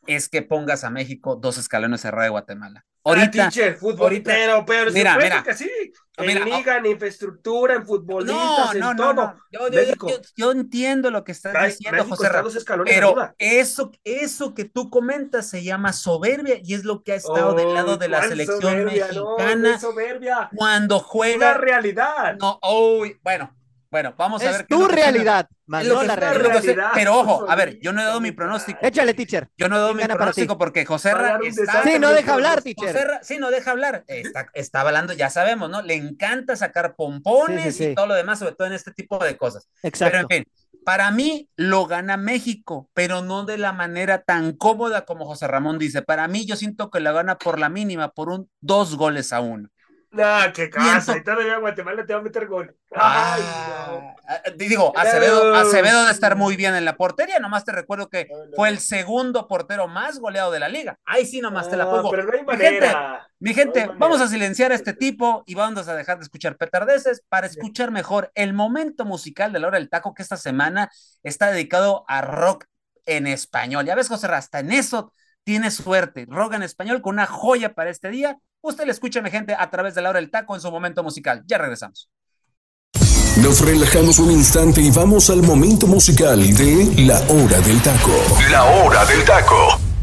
es que pongas a México dos escalones cerrados de Guatemala. Ah, Ahorita, teacher, fútbol, ahorita- pero, pero, Mira, mira. que sí. en liga, en infraestructura, en futbolistas, en todo. Yo, entiendo lo que estás diciendo, José pero eso, eso que tú comentas se llama soberbia y es lo que ha estado del lado de la selección mexicana soberbia. cuando juega. La realidad. No, bueno, bueno, vamos a ver. Es tu realidad, más no la realidad. Pero ojo, a ver, yo no he dado mi pronóstico. Échale, teacher. Yo no he dado mi pronóstico porque José está. Sí, no deja hablar, teacher. sí, no deja hablar. Está, está hablando, ya sabemos, ¿no? Le encanta sacar pompones y todo lo demás, sobre todo en este tipo de cosas. Exacto. Pero en fin, para mí lo gana México, pero no de la manera tan cómoda como José Ramón dice. Para mí, yo siento que lo gana por la mínima, por un dos goles a uno. No, qué casa. Y todavía Guatemala te va a meter gol. Ay, ah, Digo, Acevedo, Acevedo de estar muy bien en la portería. Nomás te recuerdo que fue el segundo portero más goleado de la liga. Ahí sí, nomás te la pongo. Pero no hay manera. Mi gente, vamos a silenciar a este tipo y vamos a dejar de escuchar petardeces para escuchar mejor el momento musical de la hora del taco que esta semana está dedicado a rock en español. Ya ves, José Rasta, en eso tiene suerte. Rock en español con una joya para este día Usted le escucha, mi gente, a través de la hora del taco en su momento musical. Ya regresamos. Nos relajamos un instante y vamos al momento musical de La Hora del Taco. La Hora del Taco.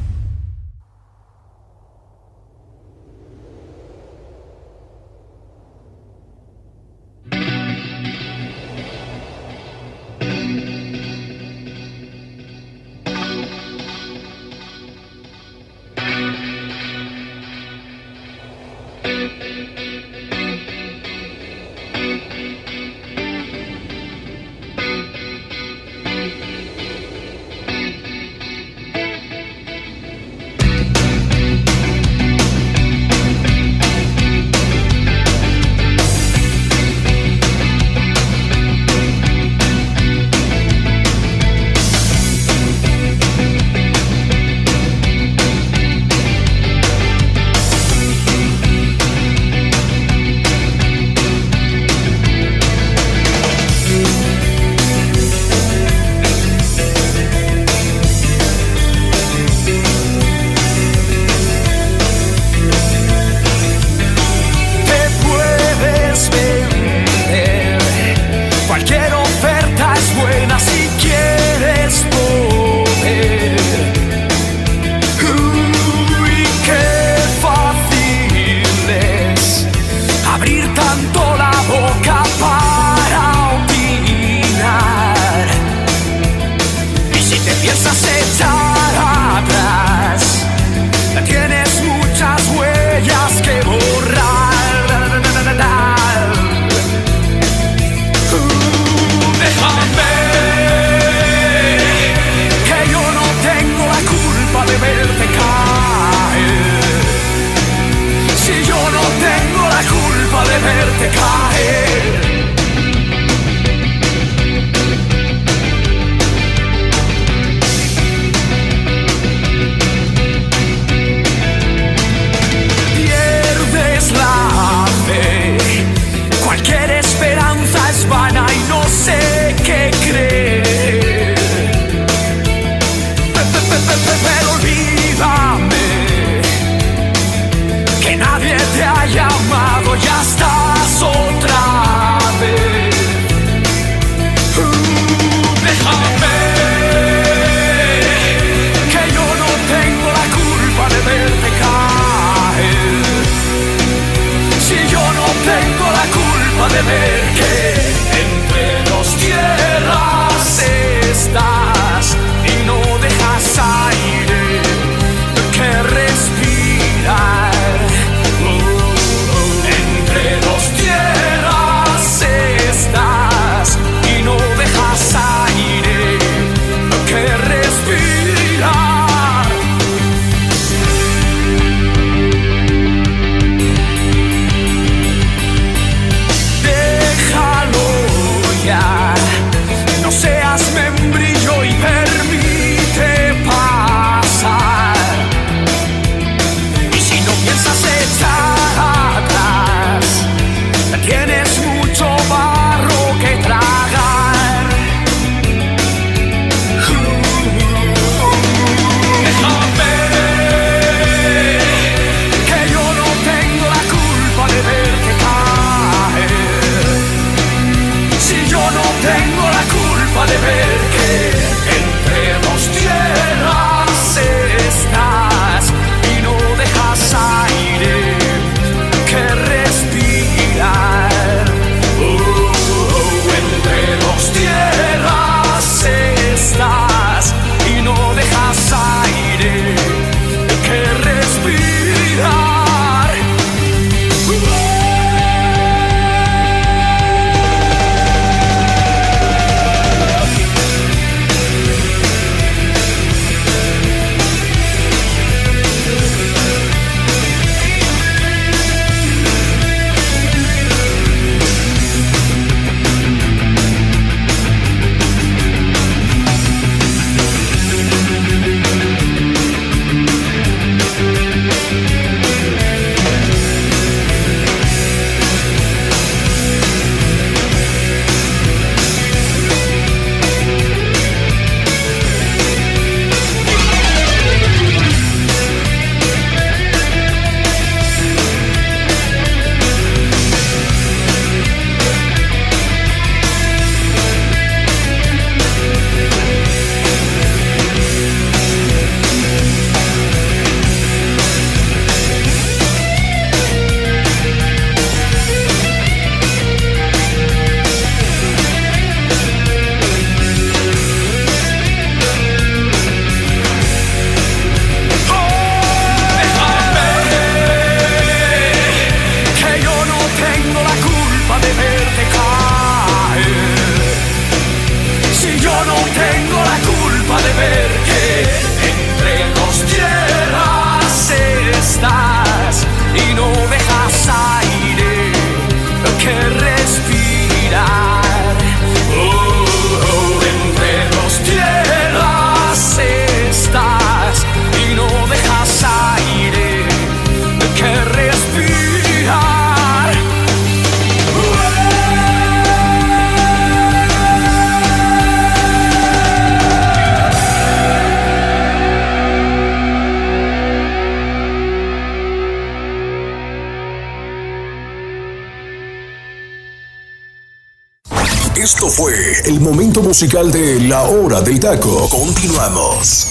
Musical de La Hora del Taco. Continuamos.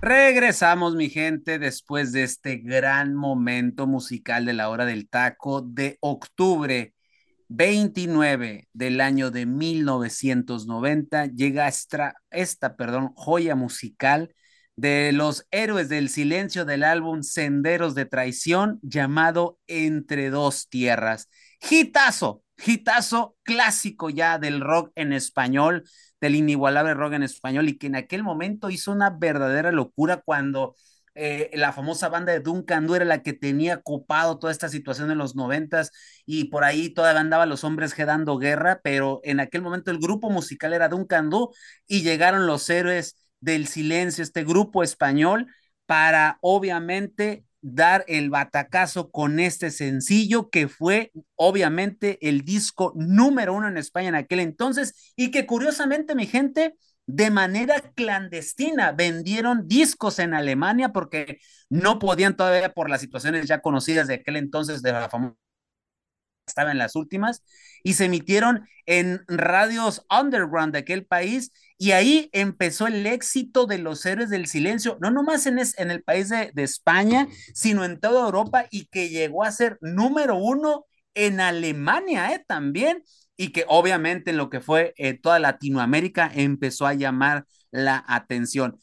Regresamos, mi gente, después de este gran momento musical de la hora del taco de octubre 29 del año de 1990. Llega esta, esta perdón, joya musical de los héroes del silencio del álbum Senderos de Traición, llamado Entre dos Tierras. Gitazo, gitazo clásico ya del rock en español del inigualable rock en español y que en aquel momento hizo una verdadera locura cuando eh, la famosa banda de Duncan Du era la que tenía copado toda esta situación en los noventas y por ahí todavía andaban los hombres dando guerra, pero en aquel momento el grupo musical era Duncan Du y llegaron los héroes del silencio, este grupo español, para obviamente dar el batacazo con este sencillo que fue obviamente el disco número uno en España en aquel entonces y que curiosamente mi gente de manera clandestina vendieron discos en Alemania porque no podían todavía por las situaciones ya conocidas de aquel entonces de la famosa estaba en las últimas y se emitieron en radios underground de aquel país y ahí empezó el éxito de los héroes del silencio, no nomás en, en el país de, España, sino en toda Europa y que llegó a ser número uno en Alemania ¿eh? también y que obviamente en lo que fue eh, toda Latinoamérica empezó a llamar la atención.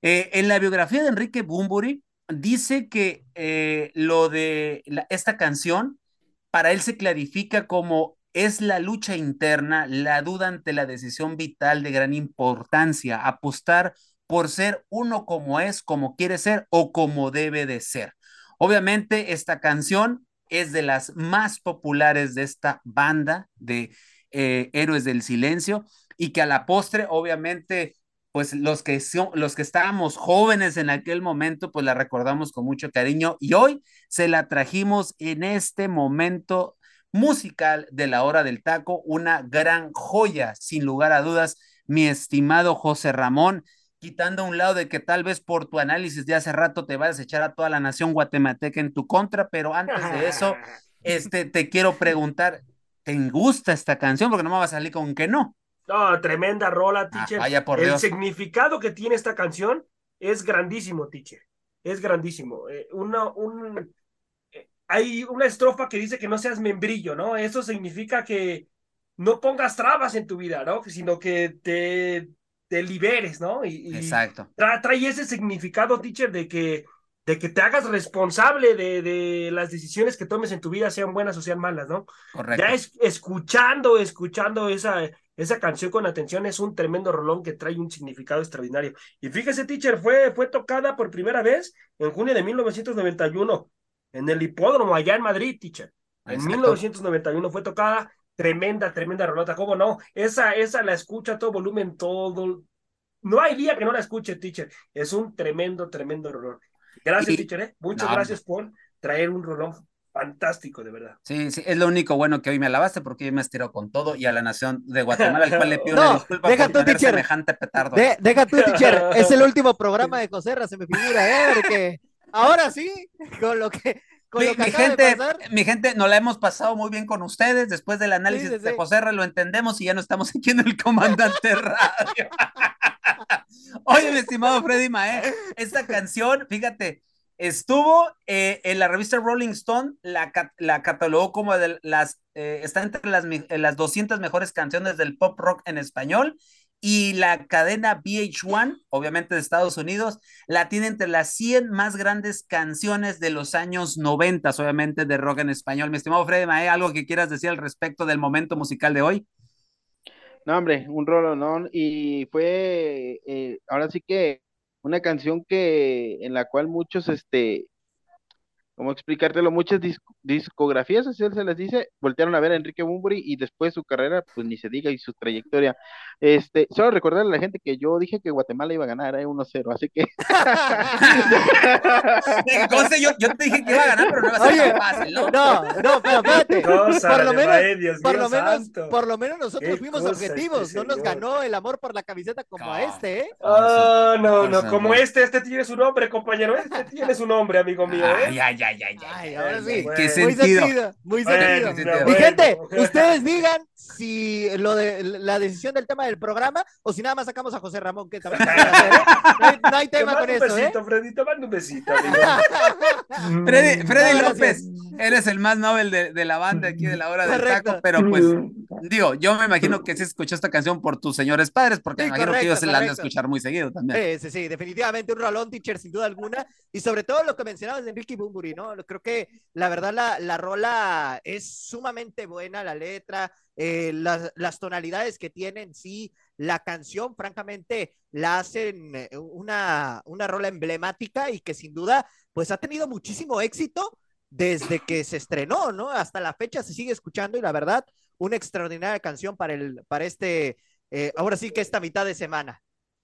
Eh, en la biografía de Enrique Bumburi dice que lo de esta canción para él se clarifica como es la lucha interna, la duda ante la decisión vital de gran importancia, apostar por ser uno como es, como quiere ser o como debe de ser. Obviamente esta canción es de las más populares de esta banda de eh, Héroes del Silencio y que a la postre, obviamente, pues los que los que estábamos jóvenes en aquel momento, pues la recordamos con mucho cariño y hoy se la trajimos en este momento musical de la hora del taco, una gran joya, sin lugar a dudas, mi estimado José Ramón, quitando a un lado de que tal vez por tu análisis de hace rato te vas a echar a toda la nación guatemalteca en tu contra, pero antes de eso, *laughs* este, te quiero preguntar, ¿te gusta esta canción? Porque no me va a salir con que no. No, tremenda rola, ah, teacher. vaya por El significado que tiene esta canción es grandísimo, teacher es grandísimo. Eh, una, un, hay una estrofa que dice que no seas membrillo, ¿no? Eso significa que no pongas trabas en tu vida, ¿no? Sino que te, te liberes, ¿no? Y, Exacto. trae ese significado, teacher, de que, de que te hagas responsable de, de, las decisiones que tomes en tu vida, sean buenas o sean malas, ¿no? Correcto. Ya es, escuchando, escuchando esa, esa canción con atención es un tremendo rolón que trae un significado extraordinario. Y fíjese, teacher, fue, fue tocada por primera vez en junio de 1991 en el hipódromo allá en Madrid, teacher. En 1991 fue tocada, tremenda, tremenda rolota, ¿cómo no? Esa, esa la escucha a todo volumen, todo. No hay día que no la escuche, teacher. Es un tremendo, tremendo rolón. Gracias, teacher, ¿eh? Muchas gracias por traer un rolón fantástico, de verdad. Sí, sí, es lo único bueno que hoy me alabaste porque hoy me has tirado con todo y a la nación de Guatemala, al cual le pido *laughs* una disculpa deja por teacher. semejante petardo. deja tú, teacher, *laughs* es el último programa de Coserra, se me figura, ¿eh? Porque ahora sí, con lo que... Con mi, lo que mi gente, mi gente, nos la hemos pasado muy bien con ustedes. Después del análisis de de Joserra lo entendemos y ya no estamos aquí en el comandante radio. *laughs* Oye, mi estimado Freddy Mae, esta canción, fíjate, Estuvo eh, en la revista Rolling Stone, la, la catalogó como de las, eh, está entre las, las 200 mejores canciones del pop rock en español y la cadena VH1, obviamente de Estados Unidos, la tiene entre las 100 más grandes canciones de los años 90, obviamente de rock en español. Mi estimado Freddy Mae, ¿algo que quieras decir al respecto del momento musical de hoy? No, hombre, un ¿no? Y fue, eh, ahora sí que una canción que en la cual muchos este ¿cómo explicártelo? Muchas discografías, así se les dice, voltearon a ver a Enrique Bunbury y después su carrera, pues ni se diga, y su trayectoria. Este, solo recordarle a la gente que yo dije que Guatemala iba a ganar, eh, 1-0, así que. *laughs* yo, yo, te dije que iba a ganar, pero no iba a ser fácil, ¿no? No, no, pero espérate. por, lo menos, por, lo menos, por lo menos nosotros fuimos objetivos, este no nos ganó el amor por la camiseta como a este, ¿eh? Oh, no, no, como este, este tiene su nombre, compañero, este tiene su nombre, amigo mío, ¿eh? Ay, ay, ay, ay, ay. ahora sí. ¿Qué sentido? Muy sentido. Muy sentido. Mi gente, ustedes digan si lo de la decisión del tema del programa o si nada más sacamos a José Ramón, que también ¿eh? no, hay, no, hay, *laughs* tema con eso. Un besito, ¿eh? Freddy, mando un besito. *laughs* *laughs* Freddy, Freddy López, eres el más novel de, de, la banda aquí de la hora del taco, pero pues digo, yo me imagino que se escuchó esta canción por tus señores padres, porque sí, me imagino correcto, que ellos se la han de escuchar muy seguido también. Sí, sí, sí, definitivamente un rolón teacher sin duda alguna, y sobre todo lo que mencionabas de Enrique Bumburi, ¿no? Creo que la verdad la, la rola es sumamente buena, la letra, eh, las, tonalidades que tienen, sí, la canción, francamente, la hacen eh, una, una rola emblemática y que sin duda, pues ha tenido muchísimo éxito desde que se estrenó, ¿no? Hasta la fecha se sigue escuchando y la verdad, una extraordinaria canción para, el, para este, eh, ahora sí que esta mitad de semana.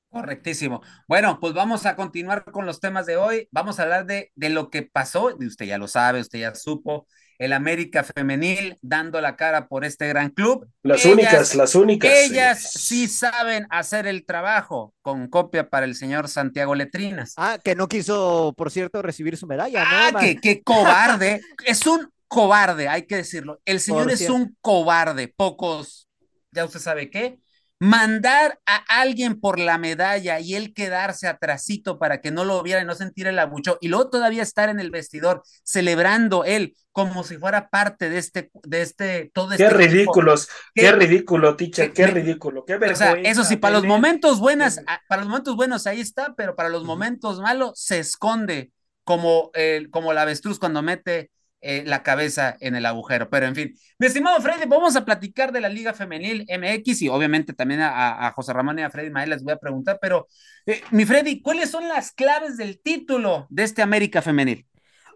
Correctísimo. Bueno, pues vamos a continuar con los temas de hoy. Vamos a hablar de, de lo que pasó, usted ya lo sabe, usted ya supo, el América Femenil dando la cara por este gran club. Las ellas, únicas, las únicas. Ellas sí. sí saben hacer el trabajo, con copia para el señor Santiago Letrinas. Ah, que no quiso, por cierto, recibir su medalla. Ah, ¿no, que, que cobarde. es un cobarde, hay que decirlo. El señor por es cierto. un cobarde. Pocos, ya usted sabe qué mandar a alguien por la medalla y él quedarse atrasito para que no lo viera y no sentir el abucho y luego todavía estar en el vestidor celebrando él como si fuera parte de este de este todo qué este ridículos qué, qué, ridículo teacher qué, qué ridículo qué vergüenza o sea, eso sí para los momentos buenas para los momentos buenos ahí está pero para los momentos malos se esconde como el como la avestruz cuando mete eh, la cabeza en el agujero. Pero en fin, mi estimado Freddy, vamos a platicar de la Liga Femenil MX y obviamente también a, José Ramón y a Freddy Mael les voy a preguntar, pero eh, mi Freddy, ¿cuáles son las claves del título de este América Femenil?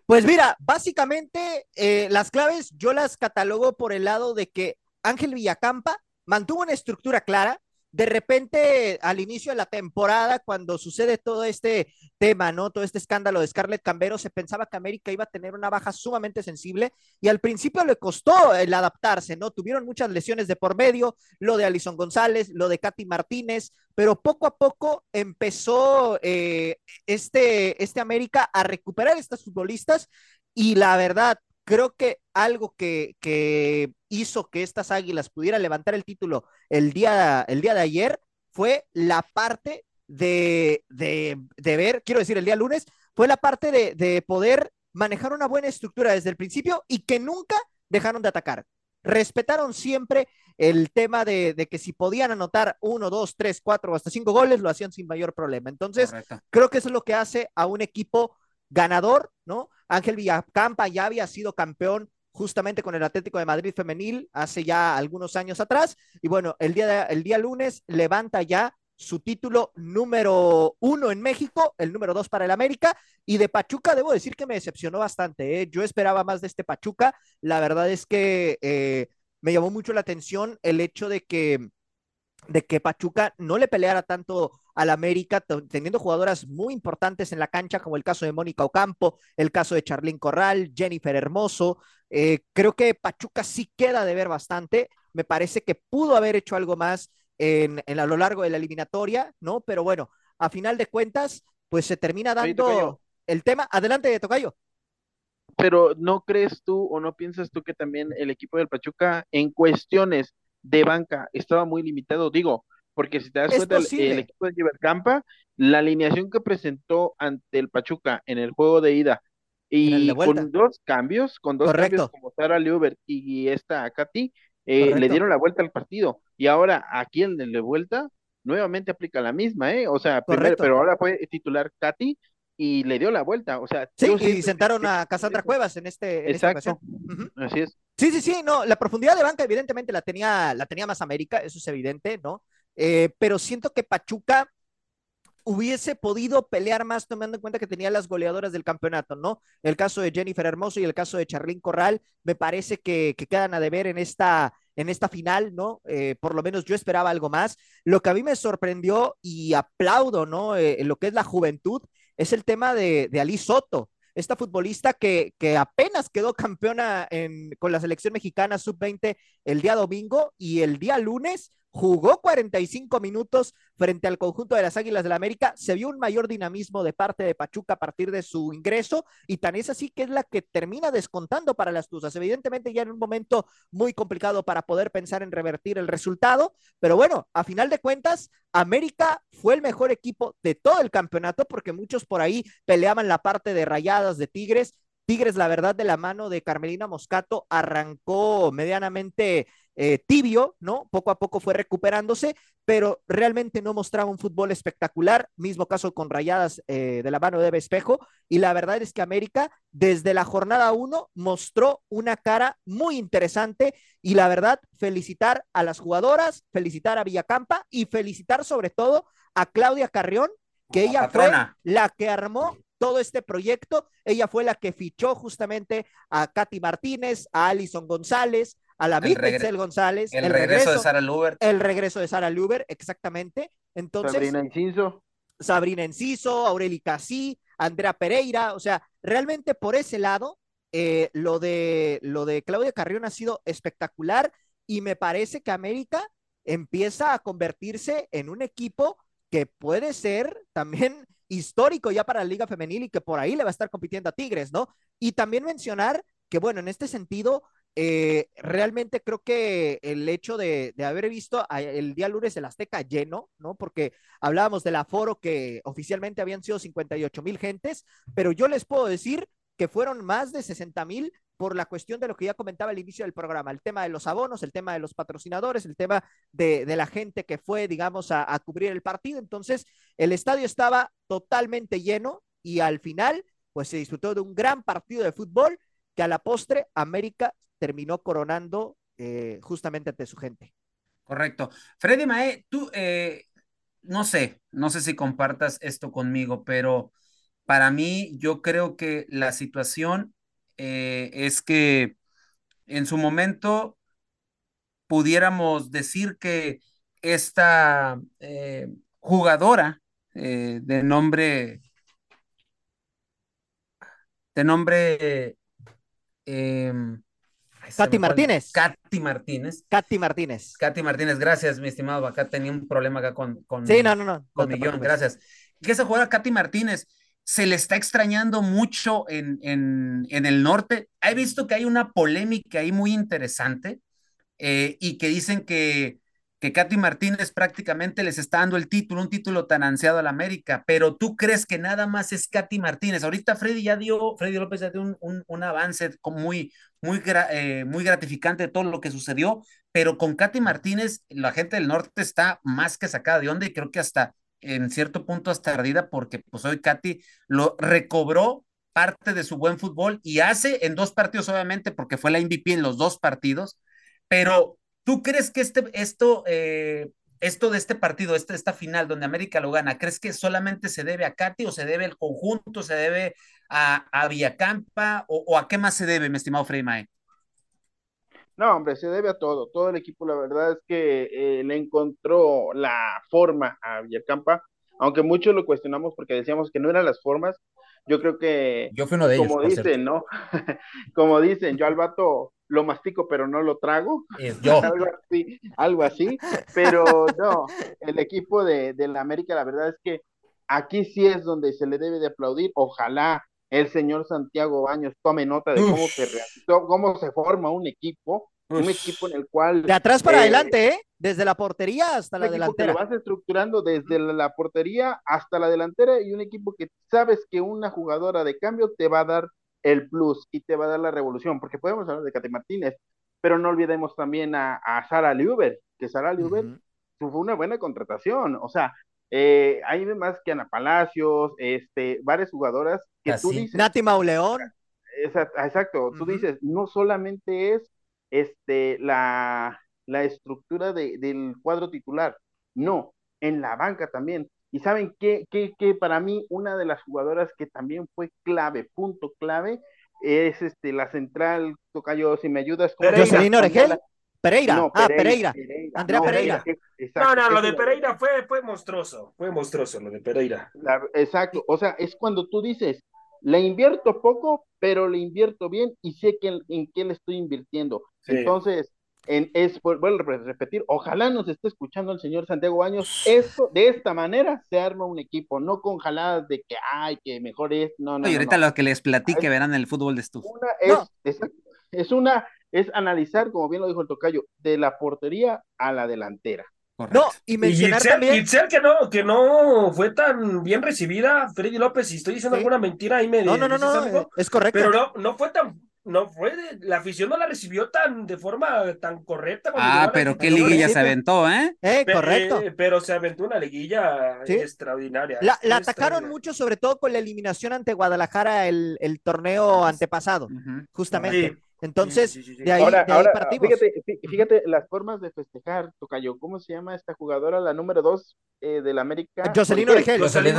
Pues mira, básicamente eh, las claves yo las catalogo por el lado de que Ángel Villacampa mantuvo una estructura clara, de repente al inicio de la temporada, cuando sucede todo este tema, ¿no? Todo este escándalo de Scarlett Cambero, se pensaba que América iba a tener una baja sumamente sensible y al principio le costó el adaptarse, ¿no? Tuvieron muchas lesiones de por medio, lo de Alison González, lo de Katy Martínez, pero poco a poco empezó eh, este, este América a recuperar estas futbolistas y la verdad, creo que algo que, que, hizo que estas águilas pudieran levantar el título el día, el día de ayer fue la parte de, de, de ver, quiero decir, el día lunes, fue la parte de, de, poder manejar una buena estructura desde el principio y que nunca dejaron de atacar. Respetaron siempre el tema de, de que si podían anotar uno, dos, tres, cuatro o hasta cinco goles, lo hacían sin mayor problema. Entonces, Correcto. creo que eso es lo que hace a un equipo ganador, ¿no? Ángel Villacampa ya había sido campeón justamente con el Atlético de Madrid femenil hace ya algunos años atrás. Y bueno, el día, de, el día lunes levanta ya su título número uno en México, el número dos para el América. Y de Pachuca, debo decir que me decepcionó bastante. ¿eh? Yo esperaba más de este Pachuca. La verdad es que eh, me llamó mucho la atención el hecho de que, de que Pachuca no le peleara tanto al América, teniendo jugadoras muy importantes en la cancha, como el caso de Mónica Ocampo, el caso de Charlín Corral, Jennifer Hermoso. Eh, creo que Pachuca sí queda de ver bastante. Me parece que pudo haber hecho algo más en, en, a lo largo de la eliminatoria, ¿no? Pero bueno, a final de cuentas, pues se termina dando el tema. Adelante, Tocayo. Pero ¿no crees tú o no piensas tú que también el equipo del Pachuca en cuestiones de banca estaba muy limitado? Digo, porque si te das cuenta, el, el, equipo de Givercampa, la alineación que presentó ante el Pachuca en el juego de ida y con dos cambios, con dos Correcto. cambios como Sara Leubert y esta Katy, eh, le dieron la vuelta al partido. Y ahora aquí en el de vuelta, nuevamente aplica la misma, ¿eh? O sea, primero, pero ahora fue titular Katy y le dio la vuelta, o sea. Sí, y sentaron a Cassandra Cuevas en este. En Exacto. Uh -huh. Así es. Sí, sí, sí, no, la profundidad de banca evidentemente la tenía, la tenía más América, eso es evidente, ¿no? Eh, pero siento que Pachuca hubiese podido pelear más tomando en cuenta que tenía las goleadoras del campeonato, ¿no? El caso de Jennifer Hermoso y el caso de Charlín Corral me parece que, que quedan a deber en esta, en esta final, ¿no? Eh, por lo menos yo esperaba algo más. Lo que a mí me sorprendió y aplaudo, ¿no? Eh, lo que es la juventud, es el tema de, de Ali Soto, esta futbolista que, que apenas quedó campeona en, con la selección mexicana sub-20 el día domingo y el día lunes jugó 45 minutos frente al conjunto de las Águilas del la América, se vio un mayor dinamismo de parte de Pachuca a partir de su ingreso y tan es así que es la que termina descontando para las Tuzas. Evidentemente ya en un momento muy complicado para poder pensar en revertir el resultado, pero bueno, a final de cuentas, América fue el mejor equipo de todo el campeonato porque muchos por ahí peleaban la parte de rayadas de Tigres Tigres, la verdad, de la mano de Carmelina Moscato, arrancó medianamente eh, tibio, ¿no? Poco a poco fue recuperándose, pero realmente no mostraba un fútbol espectacular. Mismo caso con rayadas eh, de la mano de Espejo. Y la verdad es que América, desde la jornada uno, mostró una cara muy interesante. Y la verdad, felicitar a las jugadoras, felicitar a Villacampa y felicitar sobre todo a Claudia Carrión, que ella fue la que armó todo este proyecto. Ella fue la que fichó justamente a Katy Martínez, a Alison González, a la Mitchell González. El, regreso, de Sara Luber. El regreso de Sara Luber, exactamente. Entonces, Sabrina Enciso. Sabrina Enciso, Aureli Casí, Andrea Pereira. O sea, realmente por ese lado, eh, lo, de, lo de Claudia Carrión ha sido espectacular y me parece que América empieza a convertirse en un equipo que puede ser también histórico ya para la Liga Femenil y que por ahí le va a estar compitiendo a Tigres, ¿no? Y también mencionar que, bueno, en este sentido, eh, realmente creo que el hecho de, haber visto el día lunes el Azteca lleno, ¿no? Porque hablábamos del aforo que oficialmente habían sido 58 mil gentes, pero yo les puedo decir que fueron más de 60 mil por la cuestión de lo que ya comentaba al inicio del programa, el tema de los abonos, el tema de los patrocinadores, el tema de, la gente que fue, digamos, a, cubrir el partido. Entonces, el estadio estaba totalmente lleno y al final, pues se disfrutó de un gran partido de fútbol que a la postre América terminó coronando eh, justamente ante su gente. Correcto. Freddy Mae, tú, eh, no sé, no sé si compartas esto conmigo, pero para mí yo creo que la situación eh, es que en su momento pudiéramos decir que esta jugadora de nombre de nombre em, Katy Martínez. Katy Martínez. Katy Martínez. Katy Martínez, gracias, mi estimado. Acá tenía un problema acá con, con, sí, no, no, no, con gracias. Que esa jugadora Katy Martínez se le está extrañando mucho en, en, el norte. He visto que hay una polémica ahí muy interesante eh, y que dicen que, que Katy Martínez prácticamente les está dando el título, un título tan ansiado a la América, pero tú crees que nada más es Katy Martínez. Ahorita Freddy ya dio, Freddy López ya dio un, un, avance muy, muy, eh, muy gratificante de todo lo que sucedió, pero con Katy Martínez la gente del norte está más que sacada de onda y creo que hasta en cierto punto hasta ardida porque pues hoy Katy lo recobró parte de su buen fútbol y hace en dos partidos obviamente porque fue la MVP en los dos partidos, pero ¿tú crees que este, esto, eh, esto de este partido, este, esta final donde América lo gana, crees que solamente se debe a Katy o se debe al conjunto, se debe a, a Villacampa o, a qué más se debe, mi estimado Frey no, hombre, se debe a todo. Todo el equipo, la verdad es que eh, le encontró la forma a Villacampa, aunque muchos lo cuestionamos porque decíamos que no eran las formas. Yo creo que, yo fui uno de como dicen, ¿no? *laughs* como dicen, yo al vato lo mastico pero no lo trago. Yo. *laughs* algo así, algo así. Pero no, el equipo de, de la América, la verdad es que aquí sí es donde se le debe de aplaudir. Ojalá el señor Santiago Baños tome nota de cómo se, cómo se forma un equipo, un equipo en el cual... De atrás para eh, adelante, ¿eh? Desde la portería hasta la delantera. lo vas estructurando desde la portería hasta la delantera y un equipo que sabes que una jugadora de cambio te va a dar el plus y te va a dar la revolución, porque podemos hablar de Cate Martínez, pero no olvidemos también a, Sara Liuber, que Sara Liuber fue una buena contratación, o sea, eh, hay más que Ana Palacios, este, varias jugadoras que tú dices. Nati Mauleón. Exacto, tú dices, no solamente es este, la, la estructura de, del cuadro titular, no, en la banca también. Y saben que, que, para mí una de las jugadoras que también fue clave, punto clave, es este, la central, Tocayo, si me ayudas. Jocelyn Oregel. Pereira, ah, Pereira, Andrea Pereira. no, no, lo de Pereira fue, fue monstruoso, fue monstruoso lo de Pereira. exacto, o sea, es cuando tú dices, le invierto poco, pero le invierto bien y sé que en, qué le estoy invirtiendo. Entonces, en, es, vuelvo a repetir, ojalá nos esté escuchando el señor Santiago Baños, esto, de esta manera se arma un equipo, no con jaladas de que, ay, que mejor es, no, no. Y ahorita lo que les platique verán el fútbol de estufa. es, es, una, es analizar, como bien lo dijo el tocayo, de la portería a la delantera. No, y mencionar Itzel, también. que no, que no fue tan bien recibida, Freddy López, si estoy diciendo alguna mentira ahí me No, no, no, no, es correcto. Pero no, no fue tan no fue, la afición no la recibió tan de forma tan correcta. Ah, pero qué liguilla se aventó, ¿eh? Eh, correcto. Eh, pero se aventó una liguilla extraordinaria. La, atacaron mucho, sobre todo con la eliminación ante Guadalajara el, el torneo antepasado, justamente. Entonces, de ahí, ahora, de ahí ahora, partimos. Fíjate, fíjate, las formas de festejar, Tocayo. ¿Cómo se llama esta jugadora, la número dos eh, del América? Jocelyn Origel. Jocelyn.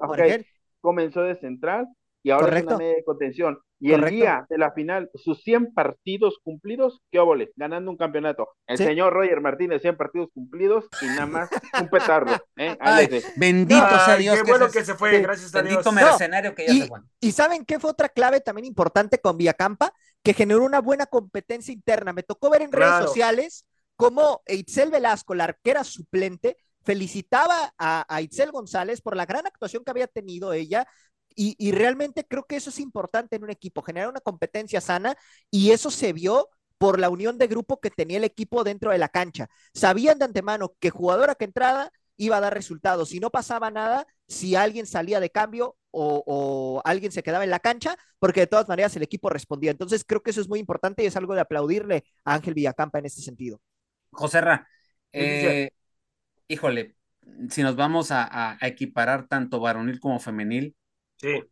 Okay. Comenzó de central y ahora Correcto. es una media de contención. Y Correcto. el día de la final, sus 100 partidos cumplidos, qué óvole, ganando un campeonato. El Sí. señor Roger Martínez, 100 partidos cumplidos y nada más un petardo. ¿eh? Ay, bendito sea Dios. qué que bueno se- que se fue, sí. gracias a Dios. Bendito No, mercenario que ya y- se fue. ¿Y saben qué fue otra clave también importante con Villacampa? Que generó una buena competencia interna. Me tocó ver en redes sociales cómo Itzel Velasco, la arquera suplente, felicitaba a, a Itzel González por la gran actuación que había tenido ella. Y, y realmente creo que eso es importante en un equipo, generar una competencia sana y eso se vio por la unión de grupo que tenía el equipo dentro de la cancha. Sabían de antemano que jugadora que entrada iba a dar resultados. Si no pasaba nada, si alguien salía de cambio o, o, alguien se quedaba en la cancha, porque de todas maneras el equipo respondía. Entonces creo que eso es muy importante y es algo de aplaudirle a Ángel Villacampa en este sentido. Joserra, eh, híjole, si nos vamos a, equiparar tanto varonil como femenil, sí.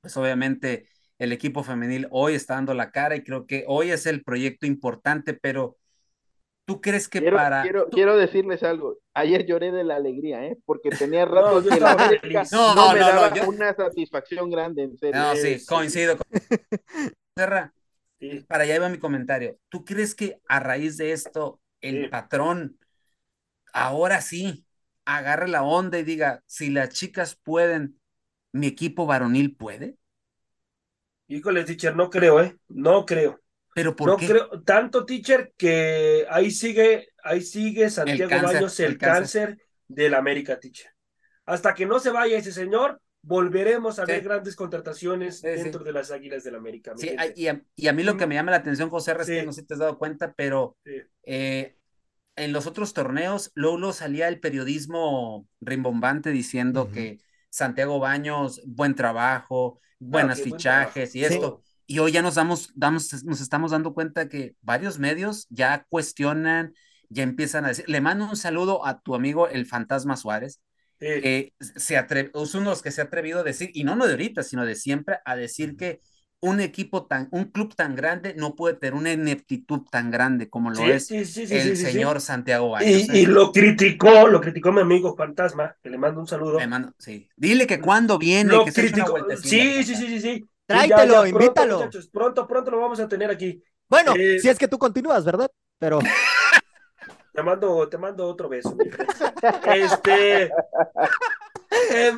pues obviamente el equipo femenil hoy está dando la cara y creo que hoy es el proyecto importante, pero ¿Tú crees que quiero, para.? Quiero, ¿tú... quiero, decirles algo. Ayer lloré de la alegría, ¿eh? Porque tenía rato *laughs* no, que la América no, no, no, me no, daba yo... una satisfacción grande, en serio. No, sí, sí. coincido. Con... *laughs* Serra, sí. para allá iba mi comentario. ¿Tú crees que a raíz de esto el sí. patrón ahora sí agarre la onda y diga: si las chicas pueden, mi equipo varonil puede? Híjole, teacher, no creo, ¿eh? No creo. ¿Pero por no qué? creo, tanto, teacher, que ahí sigue, ahí sigue Santiago el cáncer, Baños el, el cáncer. cáncer del América, teacher. Hasta que no se vaya ese señor, volveremos a sí. ver grandes contrataciones sí, dentro sí. de las Águilas del América. Sí, y a, y a, mí lo que me llama la atención, José, es que no sé si te has dado cuenta, pero eh, en los otros torneos, luego salía el periodismo rimbombante diciendo uh -huh. que Santiago Baños, buen trabajo, buenos fichajes y esto. Y hoy ya nos damos, damos, nos estamos dando cuenta que varios medios ya cuestionan, ya empiezan a decir, le mando un saludo a tu amigo el Fantasma Suárez, sí. eh, se atreve, es uno de los que se ha atrevido a decir, y no, no de ahorita, sino de siempre, a decir que un equipo tan, un club tan grande no puede tener una ineptitud tan grande como lo sí, es sí, sí, el señor Santiago Baños. Y, ¿eh? y, lo criticó, lo criticó mi amigo Fantasma, que le mando un saludo. Le mando, sí. Dile que cuando viene, lo que criticó. Sí, sí, sí, sí, sí. Tráetelo, ya, ya, invítalo. Pronto, pronto, pronto, lo vamos a tener aquí. Bueno, eh, si es que tú continúas, ¿verdad? Pero. *laughs* Te mando, te mando otro beso. este. Eh,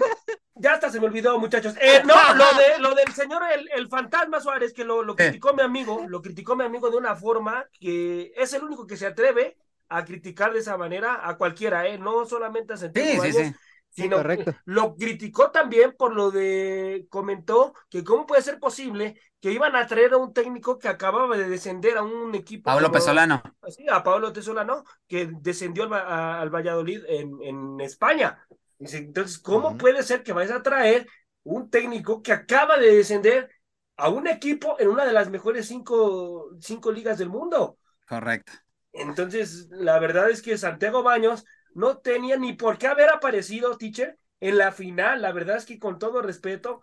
ya hasta se me olvidó, muchachos. Eh, no, *laughs* lo, de, lo del señor, el, el fantasma Suárez, que lo, lo criticó mi amigo, lo criticó mi amigo de una forma que es el único que se atreve a criticar de esa manera a cualquiera, ¿eh? No solamente a Santiago sí, sí, sí sino correcto. lo criticó también por lo de, comentó que cómo puede ser posible que iban a traer a un técnico que acababa de descender a un equipo. Pablo como, Pesolano. Sí, a Pablo Pesolano, que descendió al, a, al Valladolid en, en, España. Entonces, ¿cómo uh -huh. puede ser que vayas a traer un técnico que acaba de descender a un equipo en una de las mejores cinco, cinco ligas del mundo? Correcto. Entonces, la verdad es que Santiago Baños no tenía ni por qué haber aparecido, teacher, en la final. La verdad es que con todo respeto,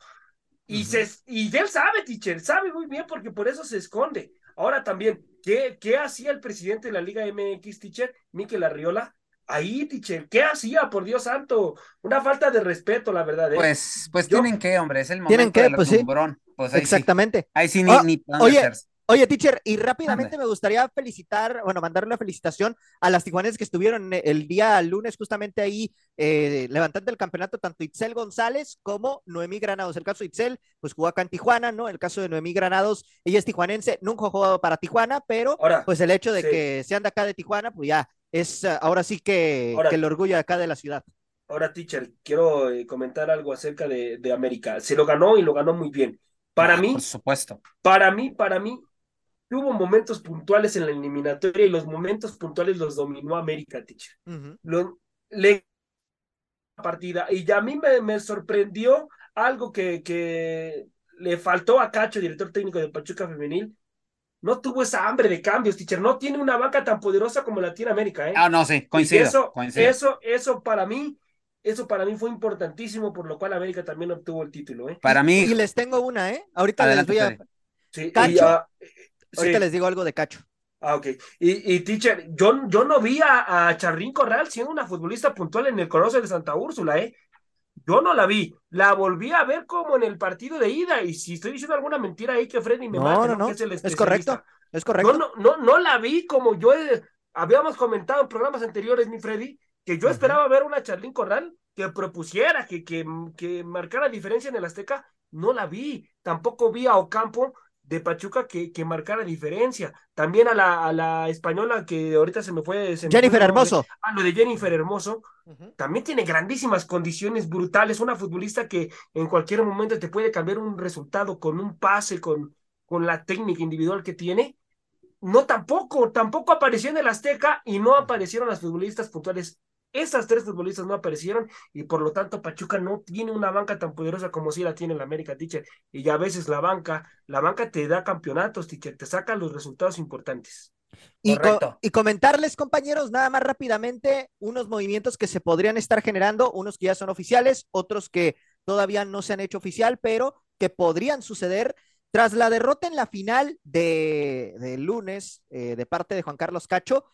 y, uh -huh. se, y él sabe, teacher, sabe muy bien porque por eso se esconde. Ahora también, ¿qué, qué hacía el presidente de la Liga MX, teacher, Miquel Arriola? Ahí, teacher, ¿qué hacía? Por Dios santo, una falta de respeto, la verdad. ¿eh? Pues, pues Yo, tienen que, hombre, es el momento ¿Tienen que? del pues sí. Pues ahí Exactamente. Sí. Ahí sí ni, oh, ni Oye, Oye, teacher, y rápidamente me gustaría felicitar, bueno, mandarle una felicitación a las tijuanes que estuvieron el día lunes justamente ahí eh, levantando el campeonato, tanto Itzel González como Noemí Granados. El caso de Itzel, pues jugó acá en Tijuana, ¿no? El caso de Noemí Granados, ella es tijuanense, nunca ha jugado para Tijuana, pero pues el hecho de que sean de acá de Tijuana, pues ya es eh, ahora sí que, el orgullo acá de la ciudad. Ahora, teacher, quiero eh, comentar algo acerca de, de América. Se lo ganó y lo ganó muy bien. Para ah, mí, por supuesto. Para mí, para mí, hubo momentos puntuales en la eliminatoria y los momentos puntuales los dominó América, teacher. le partida y a mí me, me sorprendió algo que, que le faltó a Cacho, director técnico de Pachuca Femenil. No tuvo esa hambre de cambios, teacher. No tiene una banca tan poderosa como la tiene América, ¿eh? Ah, no, sí, coincido. Eso, coincido. eso, eso para mí, eso para mí fue importantísimo, por lo cual América también obtuvo el título, ¿eh? Para mí. Y les tengo una, ¿eh? Ahorita les voy a. Sí, Cacho, Ahorita les digo algo de Cacho. Ah, ok. Y, y teacher, yo, yo no vi a, a Charrín Corral siendo una futbolista puntual en el Coloso de Santa Úrsula, ¿eh? Yo no la vi, la volví a ver como en el partido de ida, y si estoy diciendo alguna mentira ahí que Freddy me no, mate, no, no, es, correcto, es correcto. No, no, no, la vi como yo habíamos comentado en programas anteriores, mi Freddy, que yo esperaba ver una Charlín Corral que propusiera, que, que, que marcara diferencia en el Azteca, no la vi, tampoco vi a Ocampo de Pachuca que, que marcara diferencia. También a la, a la española que ahorita se me fue. Jennifer Hermoso. A lo de Jennifer Hermoso. También tiene grandísimas condiciones brutales. Una futbolista que en cualquier momento te puede cambiar un resultado con un pase, con, con la técnica individual que tiene. No tampoco, tampoco apareció en el Azteca y no aparecieron las futbolistas puntuales esas tres futbolistas no aparecieron y por lo tanto Pachuca no tiene una banca tan poderosa como si la tiene la América, teacher. Y ya a veces la banca, la banca te da campeonatos, teacher, te saca los resultados importantes. Y, y, comentarles, compañeros, nada más rápidamente, unos movimientos que se podrían estar generando, unos que ya son oficiales, otros que todavía no se han hecho oficial, pero que podrían suceder tras la derrota en la final de, lunes eh, de parte de Juan Carlos Cacho.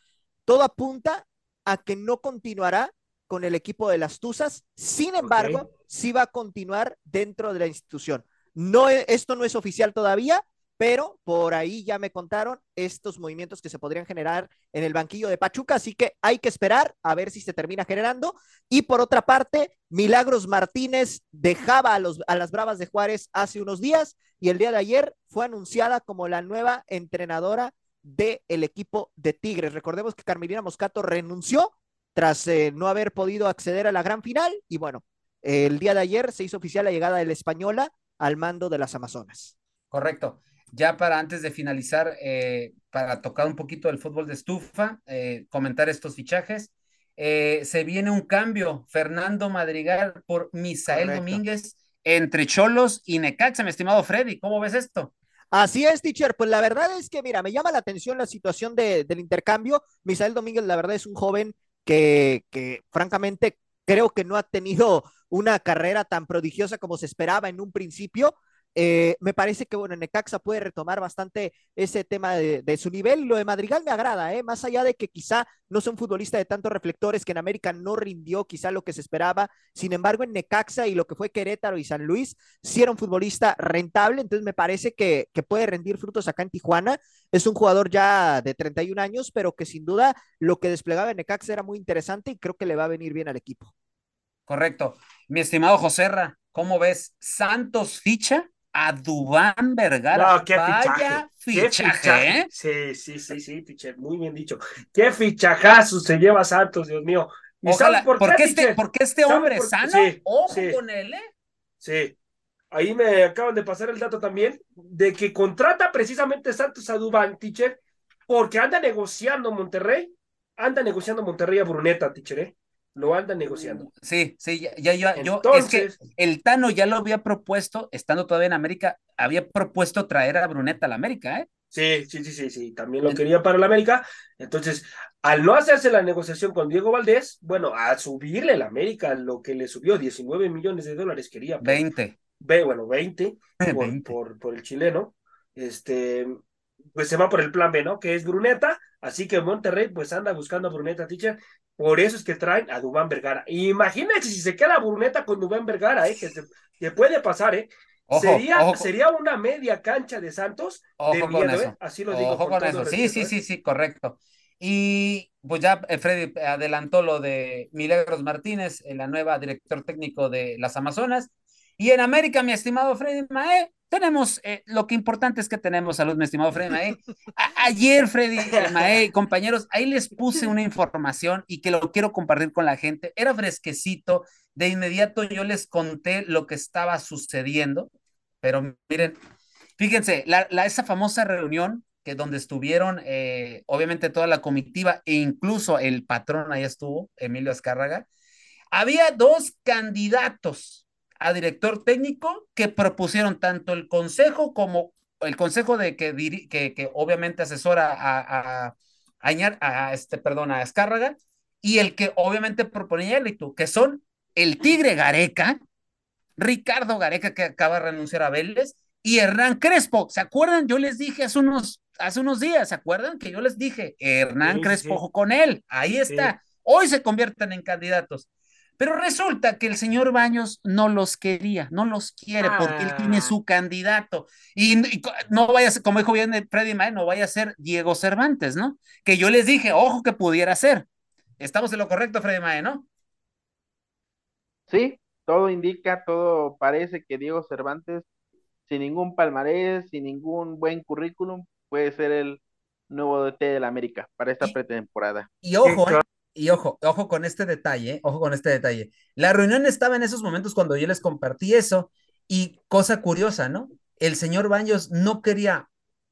Todo apunta a que no continuará con el equipo de las Tuzas. Sin embargo, sí va a continuar dentro de la institución. No, e, esto no es oficial todavía, pero por ahí ya me contaron estos movimientos que se podrían generar en el banquillo de Pachuca, así que hay que esperar a ver si se termina generando. Y por otra parte, Milagros Martínez dejaba a, los, a las Bravas de Juárez hace unos días y el día de ayer fue anunciada como la nueva entrenadora del equipo de Tigres. Recordemos que Carmelina Moscato renunció tras eh, no haber podido acceder a la gran final y bueno, el día de ayer se hizo oficial la llegada de la española al mando de las Amazonas. Correcto. Ya para antes de finalizar, eh, para tocar un poquito del fútbol de estufa, eh, comentar estos fichajes. se viene un cambio, Fernando Madrigal por Misael Domínguez entre Cholos y Necaxa, mi estimado Freddy. ¿Cómo ves esto? Así es, teacher. Pues la verdad es que, mira, me llama la atención la situación del intercambio. Misael Domínguez, la verdad, es un joven que, que, francamente, creo que no ha tenido una carrera tan prodigiosa como se esperaba en un principio. Eh, me parece que, bueno, Necaxa puede retomar bastante ese tema de, su nivel. Lo de Madrigal me agrada, ¿eh? más allá de que quizá no sea un futbolista de tantos reflectores, que en América no rindió quizá lo que se esperaba. Sin embargo, en Necaxa y lo que fue Querétaro y San Luis, sí era un futbolista rentable. Entonces, me parece que, que puede rendir frutos acá en Tijuana. Es un jugador ya de 31 años, pero que sin duda lo que desplegaba en Necaxa era muy interesante y creo que le va a venir bien al equipo. Correcto. Mi estimado Joserra, ¿cómo ves? ¿Santos ficha? A Dubán Vergara. No, qué Vaya fichaje. ¿eh? Sí, sí, sí, sí, teacher, muy bien dicho. Qué fichajazo se lleva Santos, Dios mío. Ojalá, por qué, este, porque este hombre sano, sí, ojo con él, ¿eh? Sí. Ahí me acaban de pasar el dato también de que contrata precisamente Santos a Dubán, teacher, porque anda negociando Monterrey, anda negociando Monterrey a Bruneta, teacher, ¿eh? Lo andan negociando. Sí, sí, ya, ya, yo, es que el Tano ya lo había propuesto, estando todavía en América, había propuesto traer a Bruneta a la América, ¿eh? Sí, sí, sí, sí, sí, también lo quería para la América. Entonces, al no hacerse la negociación con Diego Valdés, bueno, a subirle la América lo que le subió, 19 millones de dólares quería. 20. bueno, 20, *laughs* por, Por, por el chileno. Este, pues se va por el plan B, ¿no? Que es Bruneta, así que Monterrey pues anda buscando a Bruneta, teacher, por eso es que traen a Dubán Vergara. Imagínense si se queda Bruneta con Dubán Vergara, ¿eh? Que, que puede pasar, ¿eh? sería, sería una media cancha de Santos. Ojo con eso. ¿eh? Así lo digo. Ojo con eso. Sí, sí, ¿eh? sí, sí, correcto. Y pues ya eh, Freddy adelantó lo de Milagros Martínez, la nueva director técnico de las Amazonas. Y en América, mi estimado Freddy Mae, tenemos, eh, lo que importante es que tenemos salud, mi estimado Freddy Mae. ayer, Freddy Mae, compañeros, ahí les puse una información y que lo quiero compartir con la gente. Era fresquecito, de inmediato yo les conté lo que estaba sucediendo, pero miren, fíjense, la, la esa famosa reunión que donde estuvieron, eh, obviamente, toda la comitiva e incluso el patrón ahí estuvo, Emilio Azcárraga, había dos candidatos a director técnico que propusieron tanto el consejo como el consejo de que, que, que obviamente asesora a, a, a, este, perdón, a Escárraga, y el que obviamente proponía tú que son el Tigre Gareca, Ricardo Gareca, que acaba de renunciar a Vélez, y Hernán Crespo. ¿Se acuerdan? Yo les dije hace unos, hace unos días, ¿se acuerdan? Que yo les dije, Hernán Crespo con él, ahí está. Hoy se convierten en candidatos. Pero resulta que el señor Baños no los quería, no los quiere porque él tiene ah. su candidato. Y, no vaya a ser, como dijo bien Freddy Mae, no vaya a ser Diego Cervantes, ¿no? Que yo les dije, ojo que pudiera ser. Estamos en lo correcto, Freddy Mae, ¿no? Sí, todo indica, todo parece que Diego Cervantes, sin ningún palmarés, sin ningún buen currículum, puede ser el nuevo DT de la América para esta pretemporada. Y ojo, ¿eh? Y ojo, ojo con este detalle, ojo con este detalle. La reunión estaba en esos momentos cuando yo les compartí eso y cosa curiosa, ¿no? El señor Baños no quería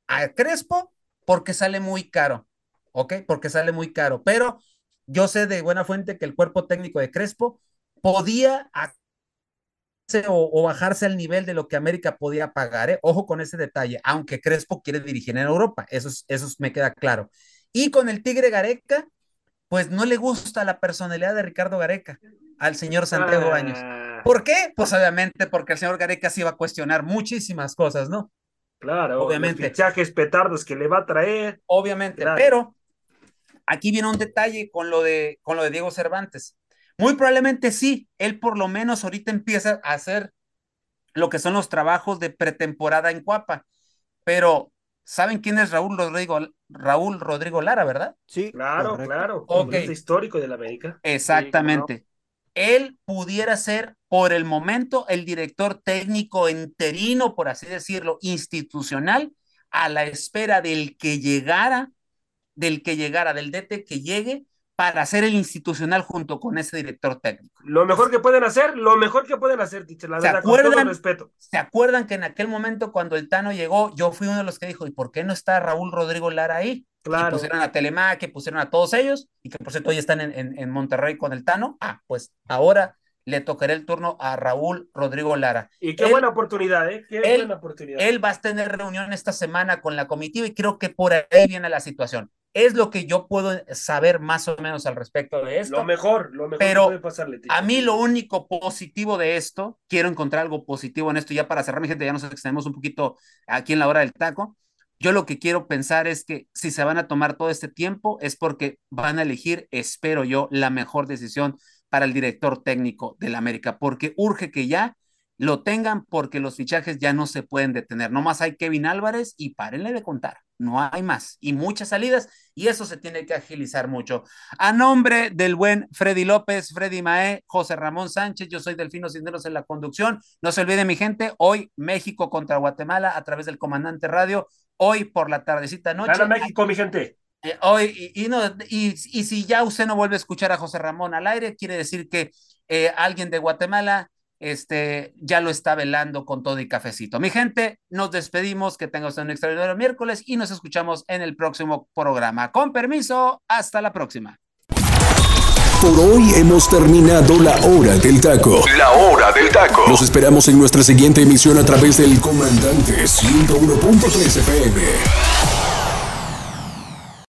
a Crespo porque sale muy caro, ¿ok? Porque sale muy caro, pero yo sé de buena fuente que el cuerpo técnico de Crespo podía o, o, bajarse al nivel de lo que América podía pagar, ¿eh? Ojo con ese detalle, aunque Crespo quiere dirigir en Europa, eso, eso me queda claro. Y con el Tigre Gareca, pues no le gusta la personalidad de Ricardo Gareca al señor Santiago Baños. Ah. ¿Por qué? Pues obviamente porque el señor Gareca se iba a cuestionar muchísimas cosas, ¿no? Claro, obviamente. Los fichajes petardos que le va a traer. Obviamente, pero aquí viene un detalle con lo de con lo de Diego Cervantes. Muy probablemente sí, él por lo menos ahorita empieza a hacer lo que son los trabajos de pretemporada en Cuapa, pero ¿Saben quién es Raúl Rodrigo, Raúl Rodrigo Lara, verdad? Sí, claro, claro. Okay. histórico de la América. Exactamente. Él pudiera ser por el momento el director técnico interino, por así decirlo, institucional, a la espera del que llegara, del que llegara, del DT que llegue para hacer el institucional junto con ese director técnico. Lo mejor que pueden hacer, lo mejor que pueden hacer, teacher, la verdad, con todo respeto. ¿Se acuerdan que en aquel momento cuando el Tano llegó, yo fui uno de los que dijo, ¿y por qué no está Raúl Rodrigo Lara ahí? Claro. Que pusieron a Telemac, que pusieron a todos ellos, y que por cierto hoy están en, en, Monterrey con el Tano. Ah, pues ahora le tocaré el turno a Raúl Rodrigo Lara. Y qué buena oportunidad, ¿eh? Qué buena oportunidad. Él va a tener reunión esta semana con la comitiva y creo que por ahí viene la situación. Es lo que yo puedo saber más o menos al respecto de esto. Lo mejor, lo mejor pero puede pasarle. A mí lo único positivo de esto, quiero encontrar algo positivo en esto ya para cerrar, mi gente, ya nos extendemos un poquito aquí en la hora del taco. Yo lo que quiero pensar es que si se van a tomar todo este tiempo es porque van a elegir, espero yo, la mejor decisión para el director técnico del América, porque urge que ya lo tengan porque los fichajes ya no se pueden detener. No más hay Kevin Álvarez y párenle de contar no hay más y muchas salidas y eso se tiene que agilizar mucho. A nombre del buen Freddy López, Freddy Mae, José Ramón Sánchez, yo soy Delfino Cisneros en la conducción. No se olvide mi gente, hoy México contra Guatemala a través del Comandante Radio, hoy por la tardecita noche. Gana México, mi gente. Eh, hoy, y, no, y, y, si ya usted no vuelve a escuchar a José Ramón al aire, quiere decir que eh, alguien de Guatemala este, ya lo está velando con todo y cafecito. Mi gente, nos despedimos, que tenga usted un extraordinario miércoles y nos escuchamos en el próximo programa. Con permiso, hasta la próxima. Por hoy hemos terminado la hora del taco. La hora del taco. Nos esperamos en nuestra siguiente emisión a través del Comandante 101.3 FM.